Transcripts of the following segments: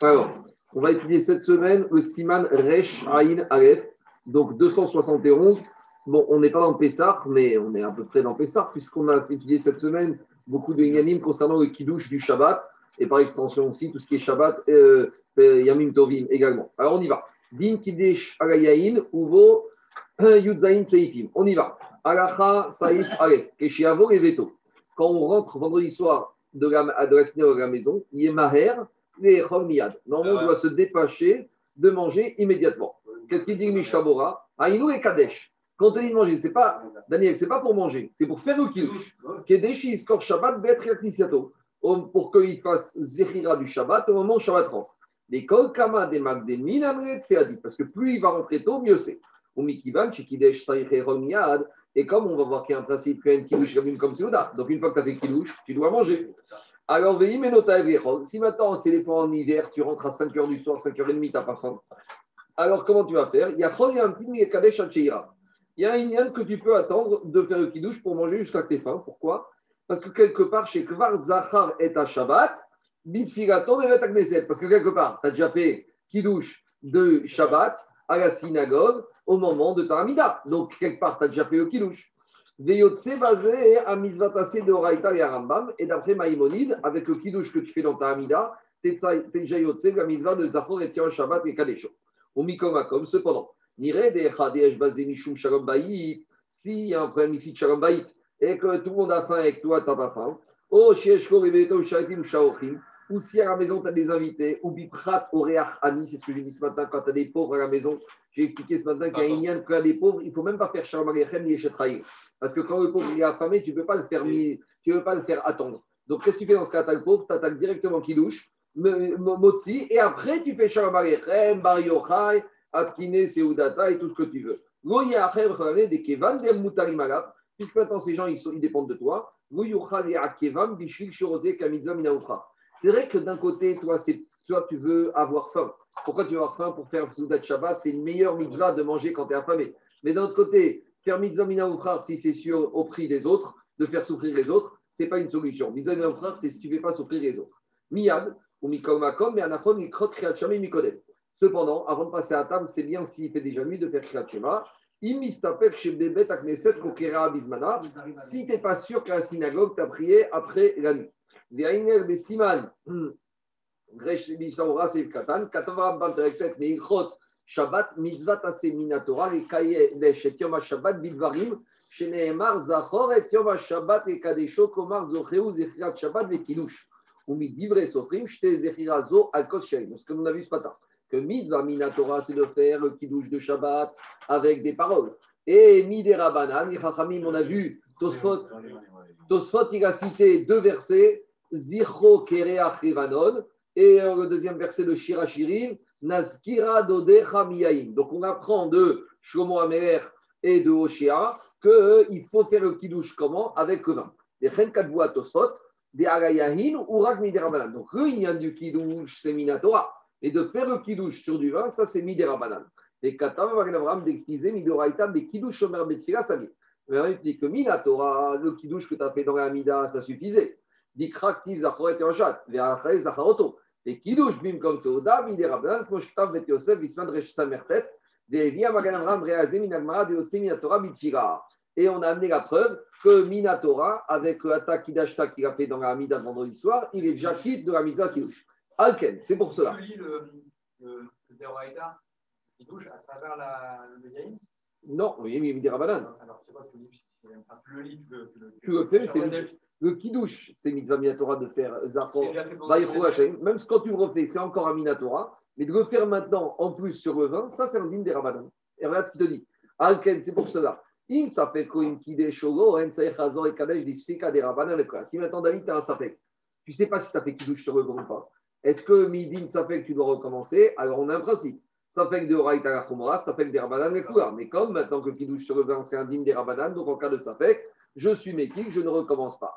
Alors, on va étudier cette semaine le Siman Resh Aïn Aleph, donc 271. Bon, on n'est pas dans Pessah, mais on est à peu près dans Pessah, puisqu'on a étudié cette semaine beaucoup de Yanim concernant le Kiddush du Shabbat, et par extension aussi tout ce qui est Shabbat, euh, Yamim Tovim également. Alors on y va. Din Kiddush Agayain, Uvo Yudzain Seifim. On y va. Alacha Saif Aleph, Keshiavo et Veto. Quand on rentre vendredi soir de la, de la, de la maison, il les Normalement, on doit se dépêcher de manger immédiatement. Qu'est-ce qu'il dit Mishabora Aïnou et Kadesh. Quand on dit de manger, c'est pas, Daniel, c'est pas pour manger, c'est pour faire le kiddush. Kedesh iskor Shabbat bet pour qu'il fasse zechira du Shabbat au moment où Shabbat rentre. Les kol kama des magdemin amret feadit, parce que plus il va rentrer tôt, mieux c'est. Ou mikivan chikidesh taïche et comme on va voir qu'il y a un principe qu'il y a une kiddush comme Seuda, donc une fois que tu as fait kiddush, tu dois manger. Alors, si maintenant c'est les fois en hiver, tu rentres à 5h du soir, 5h30, tu n'as pas faim. Alors, comment tu vas faire? Il y a un petit Il y a un que tu peux attendre de faire le kidouche pour manger jusqu'à tes faim. Pourquoi? Parce que quelque part, chez Kvar Zachar et à Shabbat, Bitfigato et Parce que quelque part, tu as déjà fait kidouche de Shabbat à la synagogue au moment de ta Amida. Donc, quelque part, tu as déjà fait le kidouche. Et d'après Maïmonide, avec le kidouche que tu fais dans ta Amida, tu déjà yotse la mitzvah de Zachor et Tian Shabbat et Kadesho. Au Mikomakom, cependant, Nire de Chadesh basé Mishum Shalom Baït, s'il y a un problème ici de Shalom Baït, et que tout le monde a faim et que toi, tu n'as pas faim, Oh, Shieshko, Rebeto, Shaitim, Shaochim, ou si à la maison, tu as des invités, ou Biprat, Oreach, Ani, c'est ce que j'ai dit ce matin, quand tu as des pauvres à la maison, j'ai expliqué ce matin qu'il y a un Inyan, quand des pauvres, il ne faut même pas faire Shalom Alechem ni Eshetraïm. Parce que quand le pauvre est affamé, tu ne peux pas le faire, tu peux pas le faire attendre. Donc, qu'est-ce que tu fais dans ce cas? Tu le pauvre, tu attaques directement Kilouche, Motzi, et après, tu fais Shalom Alechem, Bar Yochai, Atkine, Seudata et tout ce que tu veux. puisque maintenant ces gens, ils, sont, ils dépendent de toi. C'est vrai que d'un côté, toi, c'est toi, tu veux avoir faim. Pourquoi tu veux avoir faim pour faire Soudat Shabbat? C'est une meilleure mitzvah de manger quand tu es affamé. Mais d'un autre côté, faire mitzvah mina si c'est sûr au prix des autres, de faire souffrir les autres, ce n'est pas une solution. Mitzvah mina c'est si tu ne fais pas souffrir les autres. Miyad, ou mikol makom, mais anachon, mikrot kriachami mikodem. Cependant, avant de passer à table, c'est bien s'il fait déjà nuit de faire shema. chez Bismana, si tu n'es pas sûr que la synagogue t'a prié après la nuit. Shabbat Mitzvat Aseminatora, et Kaye Leshet Yom Shabbat Bidvarim, Sheneemar Zachor et Yom Shabbat et Kadesho Komar Zocheu Zechirat Shabbat Vekilush. Ou Midivre Sofrim, Shte Zechira Zo Alkos Sherim. Ce que nous avons vu ce matin que mitzvah minatora, c'est de faire le kiddush de Shabbat avec des paroles. Et midera banan, on a vu Tosfot, Tosfot, il a cité deux versets, Zichro Kereach Rivanon, et le deuxième verset de Shirachirim, Nazkira Dodecha Miyaim. Donc on apprend de Shlomo Amer et de Oshia qu'il faut faire le kiddush comment? Avec le vin. Les Chenkadvoa Tosfot, des Agayahin ou Rak Midera Donc a du kiddush, c'est Minatora. Et de faire le kidouche sur du vin, ça c'est midera banane. Et Katam Avram d'expliquer midoraita, mais kidouche omer betfila, ça dit. Mais il dit que minatora, le kidouche que tu as fait dans la mida, ça suffisait dikraktiv zachoret yoshat, ve'achay zacharoto. Et kidouche bim comme soda, bide rabbanan, koshtav bet yosef, bisman resh samertet, ve'evia magan amram reazim inagmara deosim inatora bitfira. Et on a amené la preuve que Minatora, avec l'attaque Kidashta qu'il a fait dans la Hamida vendredi soir, il est déjà quitte de la Mitzvah Kiddush. Alken, c'est pour cela. Je lis le, le, le à travers la, le Médiaïne Non, oui, mais il dit Rabanan. Alors, je sais pas, tu, lis, enfin, tu le lis, tu le, tu le, tu le fais, c'est le, Kiddush, c'est Mitzvah Minatora de faire Zafor, Même quand tu le refais, c'est encore un Minatora. Mais de le faire maintenant, en plus sur le vin, ça, c'est un digne des Rabbanan. Et regarde ce qu'il te dit. Alken, c'est pour cela. Il s'appelle Koim Kide Shogo, En Saïch Hazor et Kadesh, Disfika des. Si maintenant, David, tu as un Safek, tu ne sais pas si tu as fait Kiddush sur le vin ou pas. Est-ce que Midin, que tu dois recommencer? Alors on a un principe. Que de ça fait que des et Mais comme maintenant que Kidouche sur le vin, c'est un digne des Rabanan, donc en cas de fait, je suis méquique, je ne recommence pas.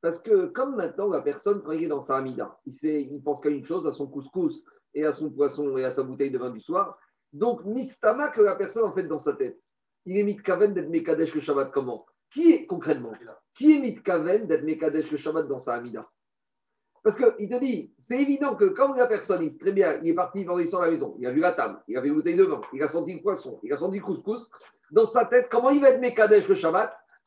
Parce que comme maintenant, la personne, quand dans sa amida, il, sait, il pense qu'à une chose, à son couscous et à son poisson et à sa bouteille de vin du soir. Donc, mistama que la personne, en fait, dans sa tête, il est mitkaven d'être mekadesh le Shabbat comment? Qui est, concrètement, qui est mitkaven d'être mekadesh le Shabbat dans sa amida? Parce qu'il te dit, c'est évident que quand la personne, il, très bien, il est parti vendredi à la maison, il a vu la table, il a vu une bouteille de vin, il a senti le poisson, il a senti le couscous, dans sa tête, comment il va être Mekadesh le Shabbat?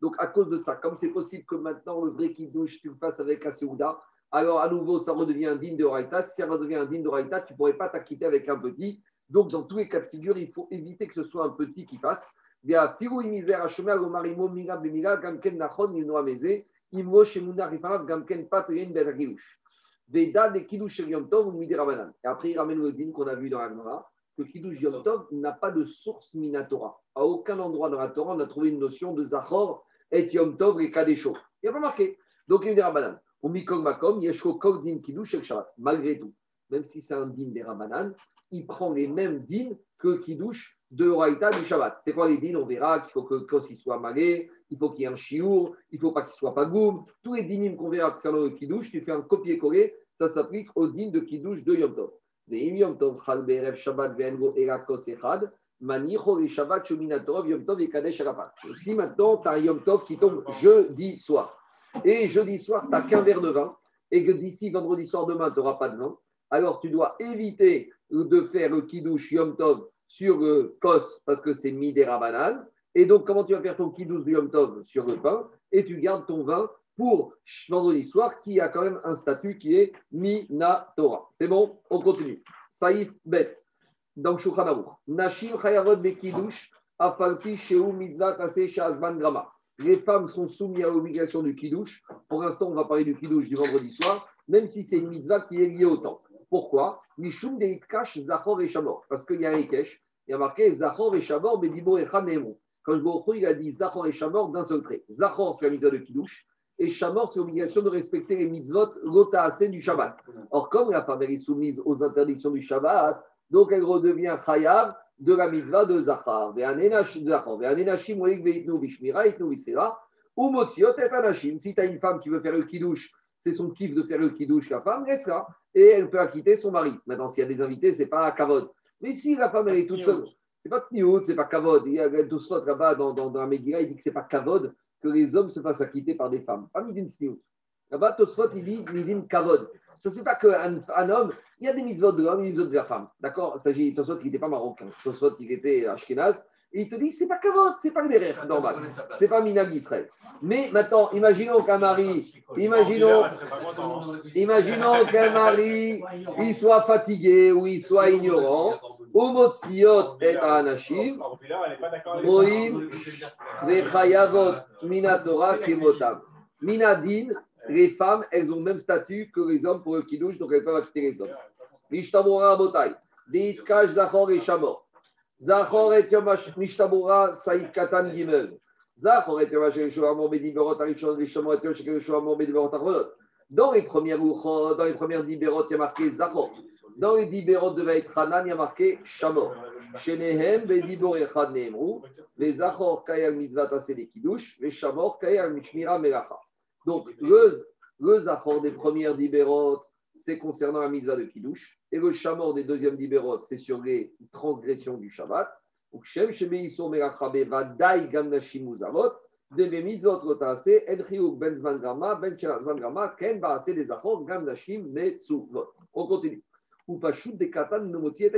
Donc, à cause de ça, comme c'est possible que maintenant le vrai kidouche, tu le fasses avec la Seouda, alors à nouveau, ça redevient un digne de Raïta. Si ça redevient un digne de Raïta, tu ne pourrais pas t'acquitter avec un petit. Donc, dans tous les cas de figure, il faut éviter que ce soit un petit qui fasse. Bien, Agomarimo, Gamken, Nachon, Shemuna, Rifanav, Gamken, Yen, Veda, de Yom Tov, ou Et après, il ramène le din qu'on a vu dans la Gemara, que Kidouche Yom Tov n'a pas de source Minatora. À aucun endroit dans la Torah, on a trouvé une notion de Zahor et Yom Tov et Kadesho. Il n'y a pas marqué. Donc, il dit Rabbanan. Ou Mikol Makom, Yeshko Kol Din Kiddush El Shabbat. Malgré tout, même si c'est un din des Rabbanan, il prend les mêmes dins que Kiddush de Raïta du Shabbat. C'est quoi les dînes? On verra qu'il faut que quand il soit malé, il faut qu'il y ait un chiour, il ne faut pas qu'il soit pas goum. Tous les dîmes qu'on verra concernant le Kiddush, tu fais un copier-coller, ça s'applique aux dînes de Kiddush de Yom Tov. Yom Tov, Shabbat, Vengo, Erakos Echad, Si maintenant, tu as un Yom Tov qui tombe jeudi soir, et jeudi soir, tu n'as qu'un verre de vin, et que d'ici vendredi soir demain, tu n'auras pas de vin, alors tu dois éviter de faire le Kiddush Yom Tov sur le kos parce que c'est midera banane. Et donc, comment tu vas faire ton kiddush du Yom Tov sur le pain? Et tu gardes ton vin pour vendredi soir qui a quand même un statut qui est Mina Torah. C'est bon? On continue. Saïf Bet, dans Shulchan Nashim Shazman Grama. Les femmes sont soumises à l'obligation du kiddush. Pour l'instant, on va parler du kiddush du vendredi soir, même si c'est une mitzvah qui est liée au temps. Pourquoi? Mishum Deitkash Zachor et Shamor. Parce qu'il y a un Ekesh, il y a marqué Zachor et Shamor, Bedibo et Chanemon. Quand je il a dit Zachor et Shamor d'un seul trait. Zachor, c'est la mitzvah de Kiddush, et Shamor, c'est l'obligation de respecter les mitzvot Lotaase du Shabbat. Or, comme la femme est soumise aux interdictions du Shabbat, donc elle redevient Chayav de la mitzvah de Zachar. Si tu as une femme qui veut faire le Kiddush, c'est son kiff de faire le Kiddush, la femme, laisse là et elle peut acquitter son mari. Maintenant, s'il y a des invités, ce n'est pas Kavod. Mais si la femme, est toute seule, c'est pas Tniout, c'est pas Kavod. Il y a Tosfot là-bas dans, dans, dans la Megillah, il dit que c'est pas Kavod que les hommes se fassent acquitter par des femmes. Pas Midin Tniout. Là-bas, Tosfot, il dit Midin Kavod. Ça, c'est pas qu'un un homme, il y a des mitzvot de l'homme des mitzvot de la femme. D'accord? Il s'agit Tosfot qui n'était pas marocain. Tosfot, il était ashkenaz. Et il te dit, c'est pas kavod, c'est pas des rêves normal, c'est pas minag Israël. Mais maintenant, imaginons qu'un mari, imaginons, imaginons qu'un mari, il soit fatigué ou il soit ignorant, ou motziot et anashim, moim, vechayavot minatora kemotam. Minadin, les femmes, elles ont le même statut que les hommes pour le kidouche, donc elles peuvent acheter les hommes. Mishtamora botai, deit kash zachor et shamor. Zachor et Yamash Mishtabura Saïf Katan Gimel. Zachor et Yamash Yeshua Bediberot Arishon Vishamo et Yeshua Bediberot Arvodot. Dans les premières dans les premières Diberot, il y a marqué Zachor. Dans les Diberot de Veit Hanan, il y a marqué Shamor. Shenehem Bedibor Echad Neemru. Les Zachor Kayal Mitzvah Tasele Kiddush. Les Shamor Kayal Mishmira Melacha. Donc, le, le Zachor des premières Diberot, c'est concernant la mitzvah de Kiddush. Et le chamor des deuxièmes Diberot, c'est sur les transgressions du Shabbat. Donc, Shem Shemeisur Merachabe Vadai Gamnashim Muzarot. Deve mitzvot lotase, en chiyuk ben zman grama, ben zman grama, ken baase des achor, gam nashim metzuvot. On continue. Ou des katan et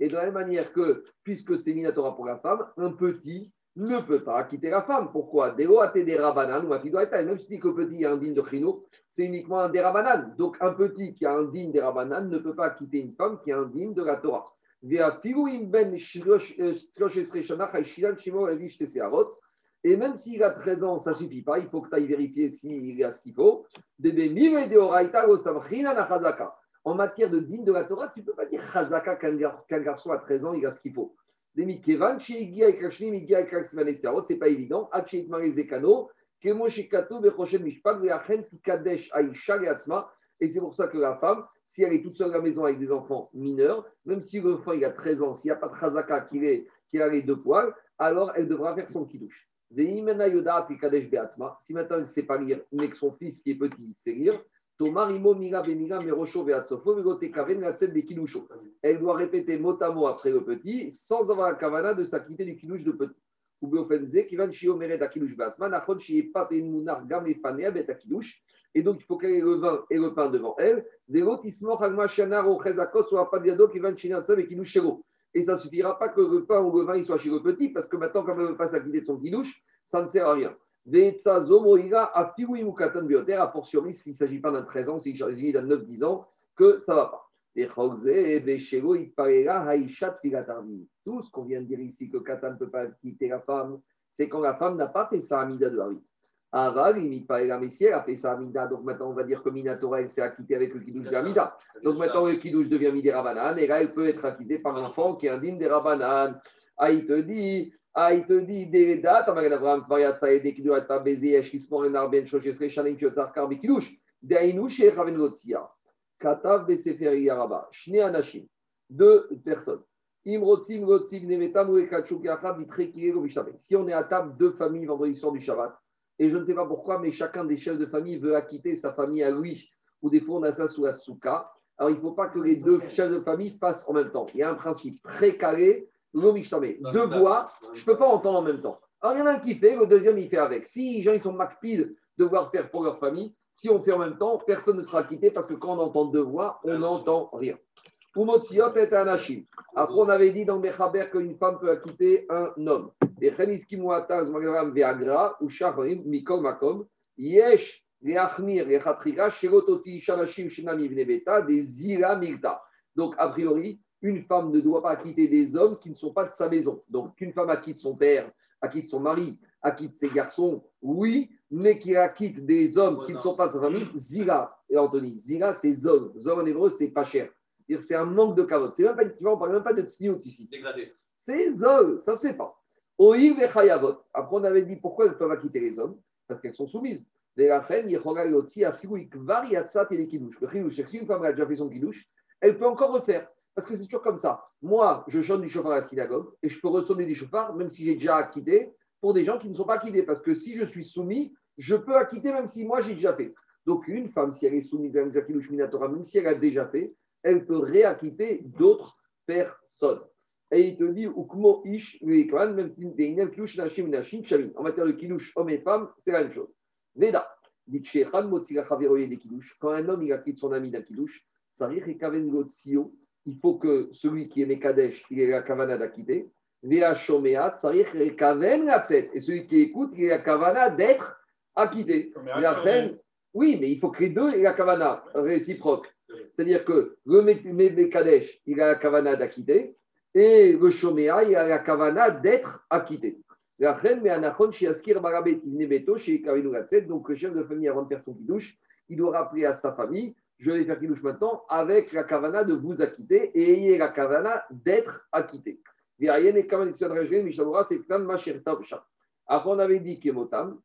Et de la même manière que, puisque c'est minatora pour la femme, un petit ne peut pas quitter la femme. Pourquoi? Des rabanan ou Même si que petit a un digne de chino, c'est uniquement un rabanan. Donc un petit qui a un digne des rabanan ne peut pas quitter une femme qui a un digne de la Torah. ben et même s'il a 13 ans, ça ne suffit pas, il faut que tu ailles vérifier s'il a ce qu'il faut. En matière de digne de la Torah, tu ne peux pas dire qu'un garçon à 13 ans, il a ce qu'il faut. Ce n'est pas évident. Et c'est pour ça que la femme, si elle est toute seule à la maison avec des enfants mineurs, même si l'enfant il a 13 ans, s'il n'y a pas de chazaka qui, qui a les deux poils, alors elle devra faire son kidouche. Si maintenant elle ne sait pas lire, mais que son fils qui est petit sait lire, elle doit répéter mot à mot après le petit sans avoir la kavana de s'acquitter du kidouche de petit. Et donc, il faut qu'elle ait le vin et le pain devant elle. Et ça ne suffira pas que le pain ou le vin il soit chez le petit, parce que maintenant, comme elle ne veut pas s'acquitter de son kidouche, ça ne sert à rien. A fortiori, s'il ne s'agit pas d'un 13 ans, s'il s'agit d'un 9-10 ans, que ça ne va pas. Tout ce qu'on vient de dire ici, que Katan ne peut pas quitter la femme, c'est quand la femme n'a pas fait sa amida de vie. Aval, la Messie, elle a fait sa Amida. Donc maintenant, on va dire que Minatora, elle s'est acquittée avec le Kiddush d'Amida. Donc maintenant, le Kiddush devient Midi Rabanan. Et là, elle peut être acquittée par l'enfant qui est indigne des Rabanan. Ah, te dit, Deux personnes. Si on est à table, deux familles vendredi soir du Shabbat. Et je ne sais pas pourquoi, mais chacun des chefs de famille veut acquitter sa famille à lui. Ou des fois, on a ça sous la souka. Alors, il ne faut pas que les deux chefs de famille fassent en même temps. Il y a un principe très carré. Deux voix, je ne peux pas entendre en même temps. Alors, il y en a un qui fait, le deuxième, il fait avec. Si les gens ils sont macpides de devoir faire pour leur famille, si on fait en même temps, personne ne sera quitté parce que quand on entend deux voix, on n'entend rien. Umotsiot est un Après, on avait dit dans Mechaber qu'une femme peut acquitter un homme. Et ou Makom, Yesh, des Zira. Donc, a priori, une femme ne doit pas acquitter des hommes qui ne sont pas de sa maison. Donc, qu'une femme acquitte son père, acquitte son mari, acquitte ses garçons, oui, mais qui acquitte des hommes qui ne sont pas de sa famille, Zira. Et Anthony, Zira, c'est Zon. Zon en hébreu, c'est pas cher c'est un manque de carotte. C'est même pas on ne parle même pas de tsniout ici. Dégradé. C'est zol, ça ne se fait pas. Oïr Après, on avait dit pourquoi elles peuvent acquitter les hommes? Parce qu'elles sont soumises. Si une femme a déjà fait son kidouche, elle peut encore refaire. Parce que c'est toujours comme ça. Moi, je chante du chauffard à la synagogue et je peux ressonner du chauffard même si j'ai déjà acquitté pour des gens qui ne sont pas acquittés. Parce que si je suis soumis, je peux acquitter même si moi j'ai déjà fait. Donc une femme, si elle est soumise à un kidouche minatora, même si elle a déjà fait, elle peut réacquitter d'autres personnes. Et il te dit, Ukmo Ish, même en matière de kilouche, homme et femme, c'est la même chose. Veda, dit quand un homme il acquitte son ami d'un kilouche, il faut que celui qui est Mekadesh, il ait la kavana d'acquitter. Et celui qui écoute, il ait la kavana d'être acquitté. Oui, mais il faut que les deux aient la kavana réciproque. C'est-à-dire que le Mekadesh, il a la kavana d'acquitter, et le Shomea, il a la kavana d'être acquitté. Donc, le chef de famille, avant de faire son kidouche, il doit rappeler à sa famille Je vais faire kidouche maintenant avec la kavana de vous acquitter et ayez la kavana d'être acquitté. Après, on avait dit Kemotam,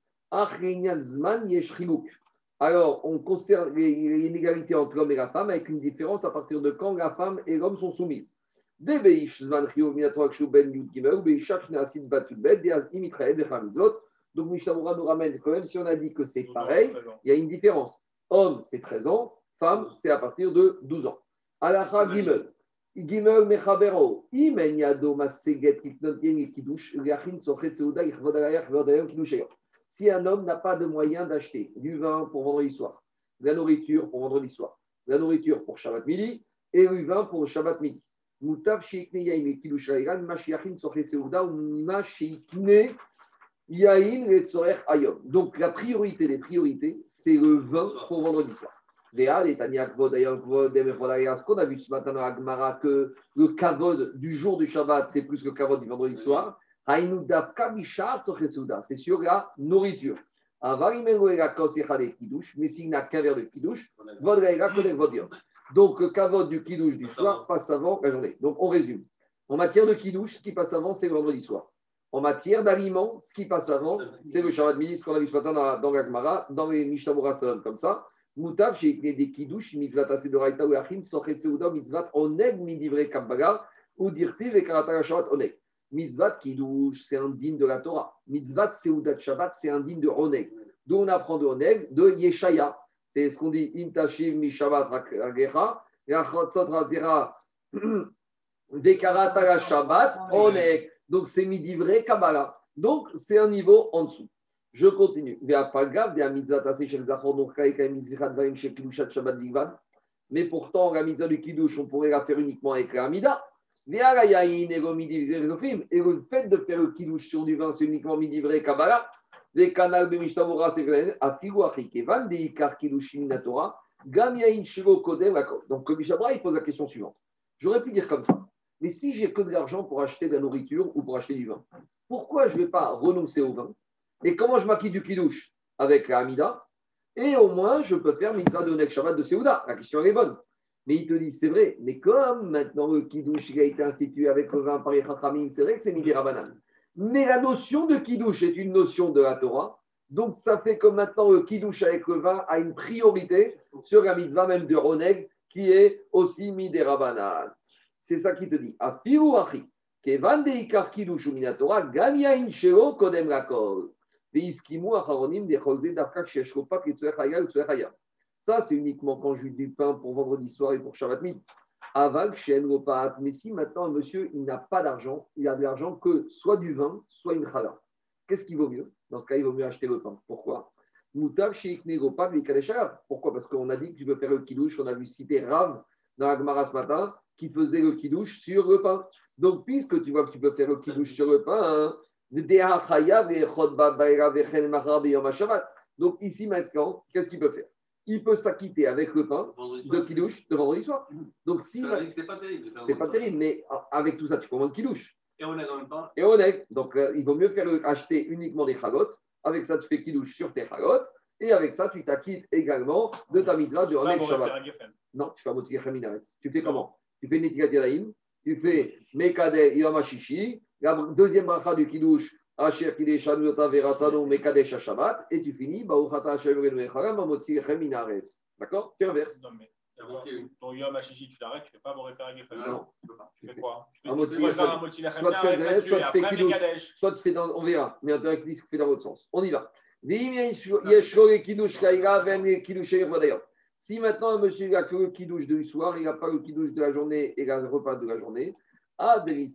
alors on conserve l'inégalité entre l'homme et la femme avec une différence à partir de quand la femme et l'homme sont soumises. Donc, Mishnah nous ramène quand même si on a dit que c'est pareil, il y a une différence. Homme, c'est 13 ans, femme, c'est à partir de 12 ans. Alacha Gimel. Gimel Mechabero. Imen Yado Maseget Kiknot Yen Kidush, Yachin Sochet Seuda, si un homme n'a pas de moyen d'acheter du vin pour vendredi soir, de la nourriture pour vendredi soir, de la nourriture pour Shabbat midi et du vin pour Shabbat midi. Donc la priorité des priorités, c'est le vin pour vendredi soir. Ce qu'on a vu ce matin dans Agmara, que le kavod du jour du Shabbat, c'est plus que le kavod du vendredi soir. C'est sur la nourriture. Mais s'il n'a qu'un verre de kidouche, donc le kavod du kidouche du soir passe avant la journée. Donc on résume. En matière de kidouche, ce qui passe avant, c'est le vendredi soir. En matière d'aliments, ce qui passe avant, c'est le Shabbat midi, ce qu'on a vu ce matin dans, dans l'Agmara, dans les Mishnah comme ça. Moutav, j'ai écrit des kidouches, mitzvat raïta ou achim, sochet seuda, mitzvat oneg midivre kabbaga, ou dirtiv et karatara shabbat oneg. Mitzvat kidouche, c'est un digne de la Torah. Mitzvat seudat shabbat, c'est un digne de oneg. D'où on apprend de oneg, de yeshaya. C'est ce qu'on dit, imtashiv mi shabbat ragecha, yachotzot razira, shabbat oneg. Donc c'est midivre kabbaga. Donc c'est un niveau en dessous. Je continue. Mais pourtant, la mitzvah du kiddush, on pourrait la faire uniquement avec la mida. Et le fait de faire le kiddush sur du vin, c'est uniquement midi vrai kabbalah. Les canals de Mishtamura, c'est Donc, le Mishabra, il pose la question suivante. J'aurais pu dire comme ça. Mais si j'ai que de l'argent pour acheter de la nourriture ou pour acheter du vin, pourquoi je ne vais pas renoncer au vin? Et comment je m'acquitte du kidouche Avec la Hamida. Et au moins, je peux faire mitzvah de Nek Shabbat de Seouda. La question est bonne. Mais il te dit, c'est vrai, mais comme maintenant le kidouche a été institué avec le vin par les c'est vrai que c'est Midi Rabanan. Mais la notion de kidouche est une notion de la Torah. Donc ça fait que maintenant le kidouche avec le vin a une priorité sur la mitzvah même de Roneg, qui est aussi Midi Rabanan. C'est ça qui te dit. Afiru achi. Kevan de ikar kidouche ou minatora, gamia insheo kodem lakol. Ça, c'est uniquement quand je du pain pour vendredi soir et pour Shabbat midi. Avag, repas. Mais si maintenant, monsieur, il n'a pas d'argent, il a de l'argent que soit du vin, soit une chala. Qu'est-ce qui vaut mieux? Dans ce cas, il vaut mieux acheter le pain. Pourquoi? Pourquoi? Parce qu'on a dit que tu peux faire le kidouche. On a vu citer Rav dans la Gemara ce matin qui faisait le kidouche sur le pain. Donc, puisque tu vois que tu peux faire le kidouche sur le pain, hein, donc ici maintenant, qu'est-ce qu'il peut faire? Il peut s'acquitter avec le pain de kidouche de vendredi soir. Donc si c'est pas terrible. C'est pas terrible, mais avec tout ça, tu fais moins de kidouche. Et on est dans le pain. Et on est. Donc euh, il vaut mieux faire acheter uniquement des chalotes. Avec ça, tu fais kidouche sur tes chalotes. Et avec ça, tu t'acquittes également de ta mitzvah du Ronek Shabbat. Non, tu fais un motzir Tu fais comment? Tu fais Netikat Yadayim, tu fais Mekade Yom la deuxième bracha du Kiddush, Asher Kidesh Anuyota Veratano Mekadesh Shabbat, et tu finis. D'accord? Tu inverses. Non, mais ton Yom Hashishi, tu l'arrêtes, tu ne fais pas Boré Geffen. Non, tu peux pas. Tu fais quoi? Tu fais faire un soit tu fais Kiddush, soit tu fais dans, on verra, mais un qui fait dans l'autre sens. On y va. Si maintenant un monsieur n'a que le kidouche du soir, il n'a pas le kidouche de la journée et le repas de la journée, ah, même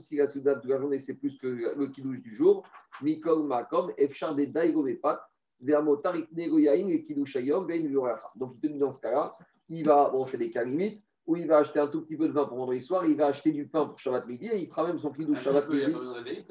si la souda de la journée, c'est plus que le kidouche du jour, Mikol Makom, Efchar de Daigovepat, Vermotarik Negoyain et Kidouchayom, Ben Donc, dans ce cas-là, il va, bon, c'est des cas limites, où il va acheter un tout petit peu de vin pour vendredi soir, il va acheter du pain pour Shabbat midi, et il fera même son kidouche ah, Shabbat midi.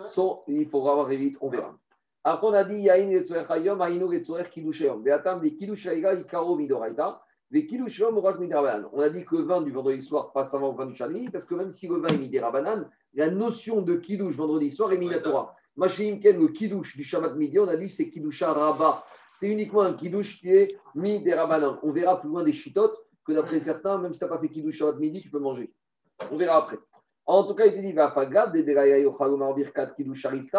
Son, il faudra avoir vite, on verra. Après, on a dit Yain et Tzoerchayom, Aïno et Tzoer Kidouchayom. Beatam de Kidouchayiga, Ikaro Midoraita. On a dit que le vin du vendredi soir passe avant le vin du Shani, parce que même si le vin est midi rabanan, la notion de kidouche vendredi soir est minatora. Machinimken, le kidouche du Shabbat midi, on a dit c'est kidoucha rabat. C'est uniquement un kidouche qui est midi rabanan. On verra plus loin des chitotes que d'après certains, même si tu n'as pas fait kidouche Shabbat midi, tu peux manger. On verra après. En tout cas, il te dit, va fagab,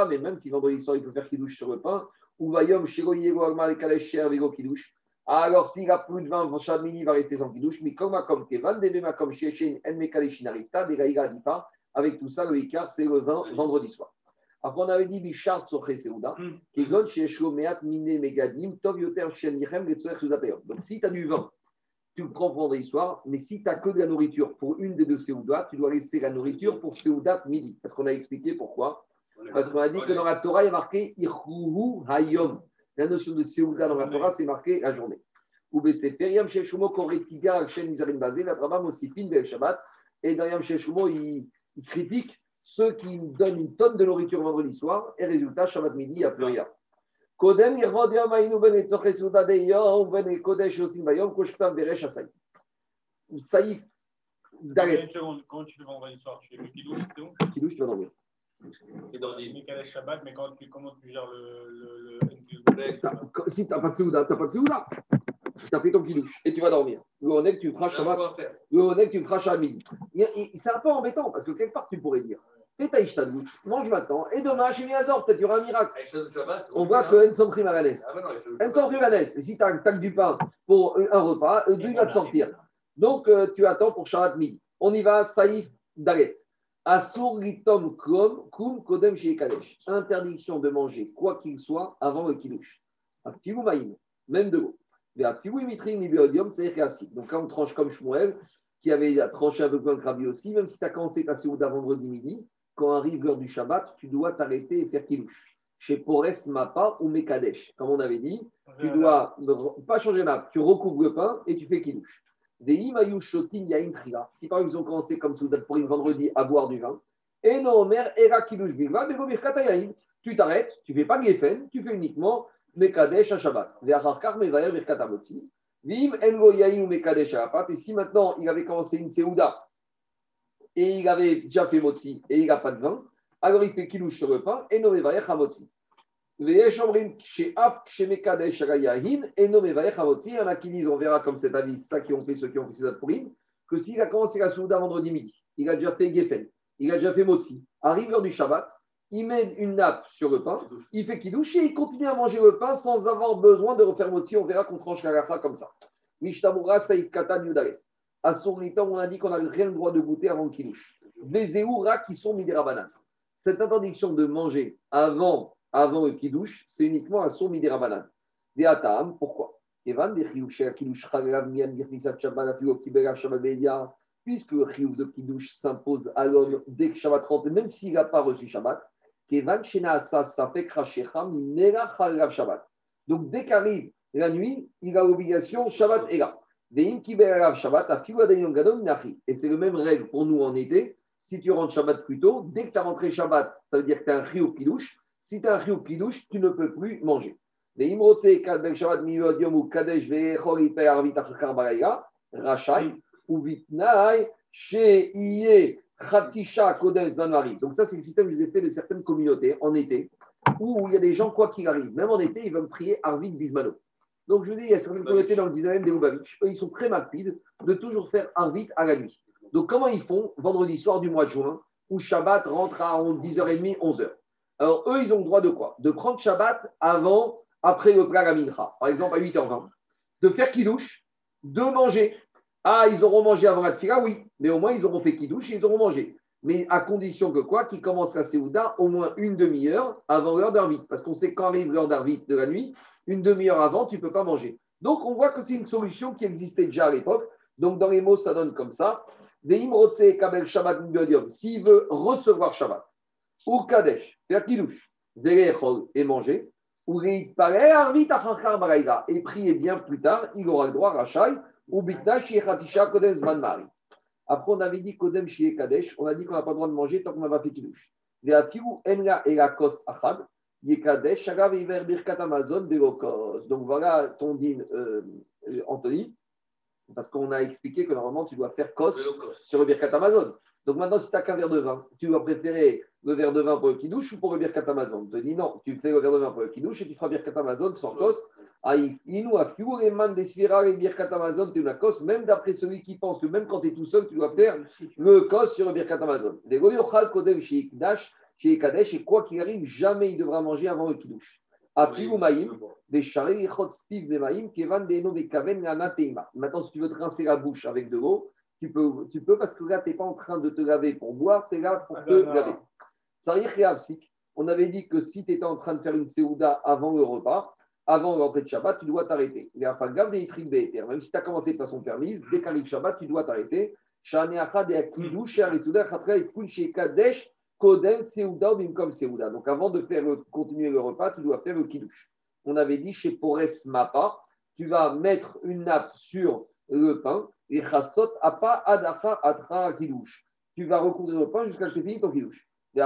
mais même si vendredi soir il peut faire kidouche sur le pain, ou vayom shiro yego vego kidouche. Alors, s'il a plus de vin, mini va rester sans kidouche. Mais comme comme Kevan, Debema comme Shieshin, En Mekaleshinarita, Degaïga dit pas. Avec tout ça, le Icar, c'est le vin vendredi soir. Après, on avait dit Bichart Soche Seuda, Kegon Shieshlo Meat Mine Megadim, Tov Yoter Shenichem, Getsoer Seudatayom. Donc, si tu as du vin, tu le prends vendredi soir, mais si tu n'as que de la nourriture pour une des deux Seudat, tu dois laisser la nourriture pour Seudat midi. Parce qu'on a expliqué pourquoi. Parce qu'on a dit que dans la Torah, il y a marqué Irhuhu Hayom. La notion de Seouda dans la Torah, c'est marqué la journée. Ou Feriam Sheshumo Koretiga Shen Nizarin Bazé, la Trabam aussi Bel Shabbat. Et dans Yam Sheshumo, il, il critique ceux qui donnent une tonne de nourriture vendredi soir, et résultat, Shabbat midi, il n'y a plus rien. Kodem Yerod Yom Ainu Ben Etzoche Souda de Yom Ben Kodesh Osim Bayom Koshpam Beresh Asaïf. Saïf seconde, quand tu fais vendredi soir, tu fais le kidouche, c'est où? Kidouche, tu vas dormir. Et dans des Mikadesh Shabbat, mais quand tu, comment tu gères le. le, Si tu n'as pas de Séouda, tu n'as pas de Séouda. Tu as fait ton kidouche et tu vas dormir. Le honnête, tu feras Shabbat. Le honnête, tu feras Shabbat midi. C'est un peu embêtant parce que quelque part, tu pourrais dire fais ta Ishtadlout, mange maintenant et demain, chez Miazor, peut-être il y aura un miracle. On voit que Ensom le Ensom Primaranès, si tu as, du pain pour un repas, euh, d'où il va te sortir. Donc, euh, tu attends pour Shabbat midi. On y va, Saïf Dalet. Asur Ritom Klom Kum Kodem. Interdiction de manger quoi qu'il soit avant le Maïm, même de l'eau. Donc, quand on tranche comme Shmuel, qui avait tranché un peu comme Krabi aussi, même si tu as commencé ta Séouda vendredi midi, quand arrive l'heure du Shabbat, tu dois t'arrêter et faire kidouche. Chez Pores Mapa ou Mekadesh. Comme on avait dit, tu dois ne pas changer la tu recouvres le pain et tu fais kidouche. Si par exemple ils ont commencé comme Soudat pour une vendredi à boire du vin, et non, mère. Tu t'arrêtes, tu fais pas gefen, tu fais uniquement mekadesh à Shabbat. À. Et si maintenant il avait commencé une seouda et il avait déjà fait motzi et il n'a pas de vin, alors il fait kidouche sur le pain et non mevayer hamotzi. Il y en a qui disent, on verra comme cet avis, ça qui ont fait ceux qui ont fait Soudat Purim, que s'il a commencé la Souda vendredi midi, il a déjà fait Geffen, il a déjà fait Motzi, arrive l'heure du Shabbat, il met une nappe sur le pain, il fait Kiddush et il continue à manger le pain sans avoir besoin de refaire Motzi. On verra qu'on tranche la racha comme ça. Mishtamura Saïf Katan Yudare. À son on a dit qu'on n'a rien le droit de goûter avant le Zéoura qui sont Midirabanas. Cette interdiction de manger avant avant le kidouche, c'est uniquement un son midirabanan. Des atam, pourquoi? Puisque le chiyush de kidouche s'impose à l'homme dès que Shabbat rentre, même s'il n'a pas reçu Shabbat, Shabbat. Donc dès qu'arrive la nuit, il a l'obligation, Shabbat est là. Et c'est le même règle pour nous en été. Si tu rentres Shabbat plus tôt, dès que tu as rentré Shabbat, ça veut dire que tu as un chiyush kidouche. Si tu as un chiyuv kidouche, tu ne peux plus manger. Les imrotse kadbek shabbat ou kadesh achakar baraya, rachai, ou vitnai, chatisha kodem zmanvari. Donc ça, c'est le système que je vous ai fait de certaines communautés en été, où il y a des gens, quoi qu'il arrive, même en été, ils veulent prier Arvit Bismano. Donc je vous dis, il y a certaines communautés dans le 19e des Lubavitch, eux, ils sont très rapides de toujours faire Arvit à la nuit. Donc comment ils font vendredi soir du mois de juin, où Shabbat rentre à 10h30, 11h alors, eux, ils ont le droit de quoi? De prendre Shabbat avant, après le plat la mincha. Par exemple, à 8h20. De faire kidouche, de manger. Ah, ils auront mangé avant la tfila, oui. Mais au moins, ils auront fait kidouche et ils auront mangé. Mais à condition que quoi? Qu'ils commencent la Séouda au moins une demi-heure avant l'heure d'Arvit. Parce qu'on sait quand arrive l'heure d'Arvit de la nuit, une demi-heure avant, tu ne peux pas manger. Donc, on voit que c'est une solution qui existait déjà à l'époque. Donc, dans les mots, ça donne comme ça. Kabel Shabbat S'il veut recevoir Shabbat, ou Kadesh, faire kidouche, et manger, ou et prier bien plus tard, il aura le droit Rachai, ou Bitna Shechatisha Kodem Zman Mari. Après, on avait dit Kodem Shie Kadesh, on a dit qu'on n'a pas le droit de manger tant qu'on n'a pas fait kidouche. Donc voilà ton din, euh, Anthony, parce qu'on a expliqué que normalement tu dois faire kos sur le Birkat Amazon. Donc maintenant, si tu n'as qu'un verre de vin, tu dois préférer le verre de vin pour le kidouche ou pour le Birkat Amazon? On te dit non, tu fais le verre de vin pour le kidouche et tu feras Birkat Amazon sans kos. Inu a les man et Birkat Amazon, tu la kos, même d'après celui qui pense que même quand tu es tout seul, tu dois faire le kos sur le Birkat Amazon. Des Goyochal Kodem chez Kadesh, et quoi qu'il arrive, jamais il devra manger avant le kidouche. Maintenant, si tu veux te rincer la bouche avec de l'eau, tu peux, tu peux parce que là, tu n'es pas en train de te laver pour boire, tu es là pour te laver. On avait dit que si tu étais en train de faire une séouda avant le repas, avant l'entrée de Shabbat, tu dois t'arrêter. Il garde des Même si tu as commencé de façon permise, dès qu'arrive Shabbat, tu dois t'arrêter. Kodem Seouda ou comme Seouda. Donc avant de faire le, continuer le repas, tu dois faire le kidouche. On avait dit chez Pores Mapa, tu vas mettre une nappe sur le pain et chasot apa adasa atra kidouche. Tu vas recouvrir le pain jusqu'à ce que tu finis ton kidouche. Et.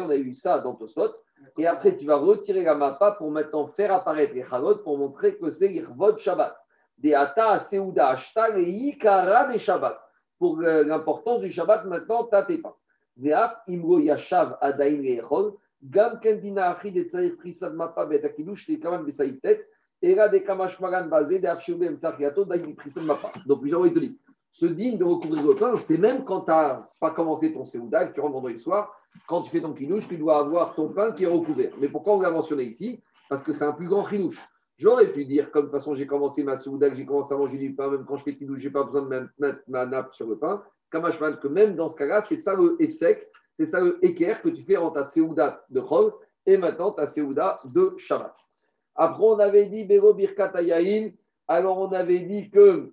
On a eu ça dans Tosot. Et après, tu vas retirer la mappa pour maintenant faire apparaître les chalot pour montrer que c'est l'irvod Shabbat. Des ata, seuda, ashtal et ikara des Shabbat. Pour euh, l'importance du Shabbat, maintenant, t'as tes pas. Imro yashav adaim le'echol. Gam ken dina achi de tzair prisad besaïtet. Era de kamash magan bazé de afshube mtzachiato daim prisad mappa. Donc, il te dit, ce digne de recouvrir le pain, c'est même quand tu n'as pas commencé ton Séouda, que tu rentres vendredi soir, quand tu fais ton kinouche, tu dois avoir ton pain qui est recouvert. Mais pourquoi on l'a mentionné ici? Parce que c'est un plus grand kinouche. J'aurais pu dire, comme de façon j'ai commencé ma Séouda, que j'ai commencé à manger du pain, même quand je fais kinouche, je n'ai pas besoin de mettre ma nappe sur le pain. Kamashman, que même dans ce cas-là, c'est ça le sec, c'est ça le équerre que tu fais en ta Séouda de Chol et maintenant ta Séouda de Shabbat. Après, on avait dit Birkat alors on avait dit que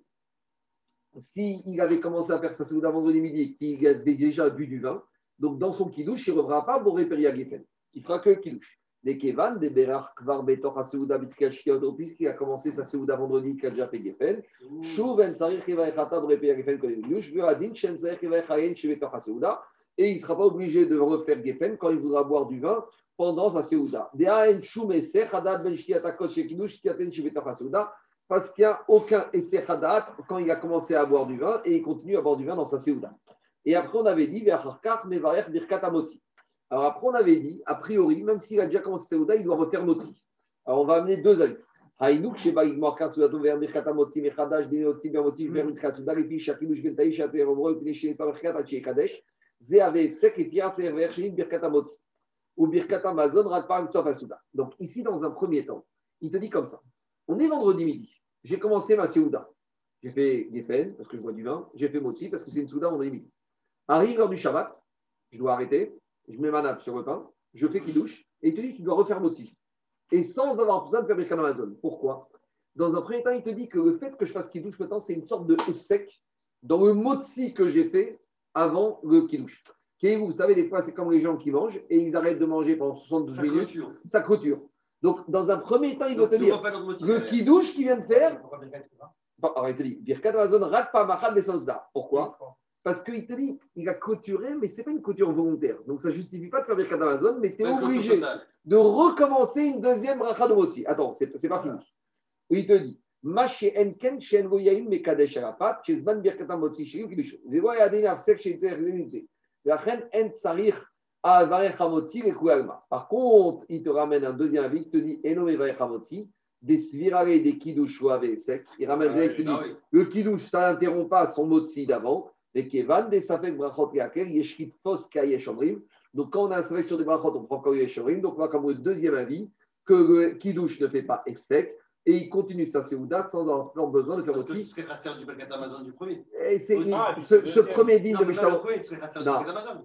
s'il avait commencé à faire sa souda vendredi midi, qu'il avait déjà bu du vin, donc dans son kidouche, il ne reviendra pas pour Geffen. Il fera que le kidouche. Les Kevan, des Berar Kvar Betor Haseuda Bitkashkiot, puisqu'il a commencé sa souda vendredi, qu'il a déjà fait Geffen. Chouven Sarir Kiva Echata Péria Geffen que les kidouche. Vuradin Shen Sarir Kiva Echayen Shevetor Haseuda. Et il ne sera pas obligé de refaire Geffen quand il voudra boire du vin pendant sa souda. Deaen Shumeser Hadad Ben Shtiatakot Shekidouche Shtiaten Shevetor Haseuda parce qu'il n'y a aucun essai hadat quand il a commencé à boire du vin et il continue à boire du vin dans sa séouda. Et après, on avait dit, alors après, on avait dit, a priori, même s'il a déjà commencé sa séouda, il doit refaire moti. Alors, on va amener deux avis. Haïnouk, Sheba, Igmor, Katsudato, vers Birkat Amotsi, Mechadash, Dinoti, Bermoti, vers Katsuda, les filles, Shakilouch, Gentaï, Shaté, Romro, Pniché, Samarkat, Haché, Kadesh, Zé, Ave, Sek, et Fiat, Server, Shin, Birkat Amotsi. Ou Birkat Amazon, Radpar, Sof, Asuda. Donc, ici, dans un premier temps, il te dit comme ça. On est vendredi midi j'ai commencé ma Séouda. J'ai fait Geffen parce que je bois du vin. J'ai fait Motsi parce que c'est une Souda vendredi midi. Arrive l'heure du Shabbat, je dois arrêter. Je mets ma nappe sur le pain. Je fais douche Et il te dit qu'il doit refaire Motsi. Et sans avoir besoin de faire Birkan Amazon. Pourquoi? Dans un premier temps, il te dit que le fait que je fasse douche maintenant, c'est une sorte de sec dans le Motsi que j'ai fait avant le kidouche. Vous savez, des fois, c'est comme les gens qui mangent et ils arrêtent de manger pendant 72 minutes. Ça clôture. Donc, dans un premier temps, il va te dire le kidouche qu'il vient de faire. Alors, il te dit Birkat Pourquoi? Parce qu'il te dit il a clôturé, mais ce n'est pas une clôture volontaire. Donc, ça ne justifie pas de faire Birkat Amazon, mais tu es obligé de recommencer une deuxième bracha de Motsi. Attends, ce n'est pas fini. Il te dit Maché Enken, Shen Voyaim, Mekadesh Arapat, Chezban Birkat Motsi, Shirim Kidouche. Vevoy Adin Afsek, Shen La reine En Sarich. Par contre, il te ramène un deuxième avis, il te dit des svirare des kidouche sec. Il ramène ah, il te dit ah le kidouche, ça n'interrompt pas son motzi d'avant, Donc quand on a un safek sur des brachot, on prend kayeshomrim. Donc on va comme le deuxième avis que le kidouche ne fait pas sec et il continue sa Séouda sans avoir besoin de faire autre chose. Tu serais rassé du Birkat Amazon du premier. Et c'est, ce, ce premier digne de Mishnah.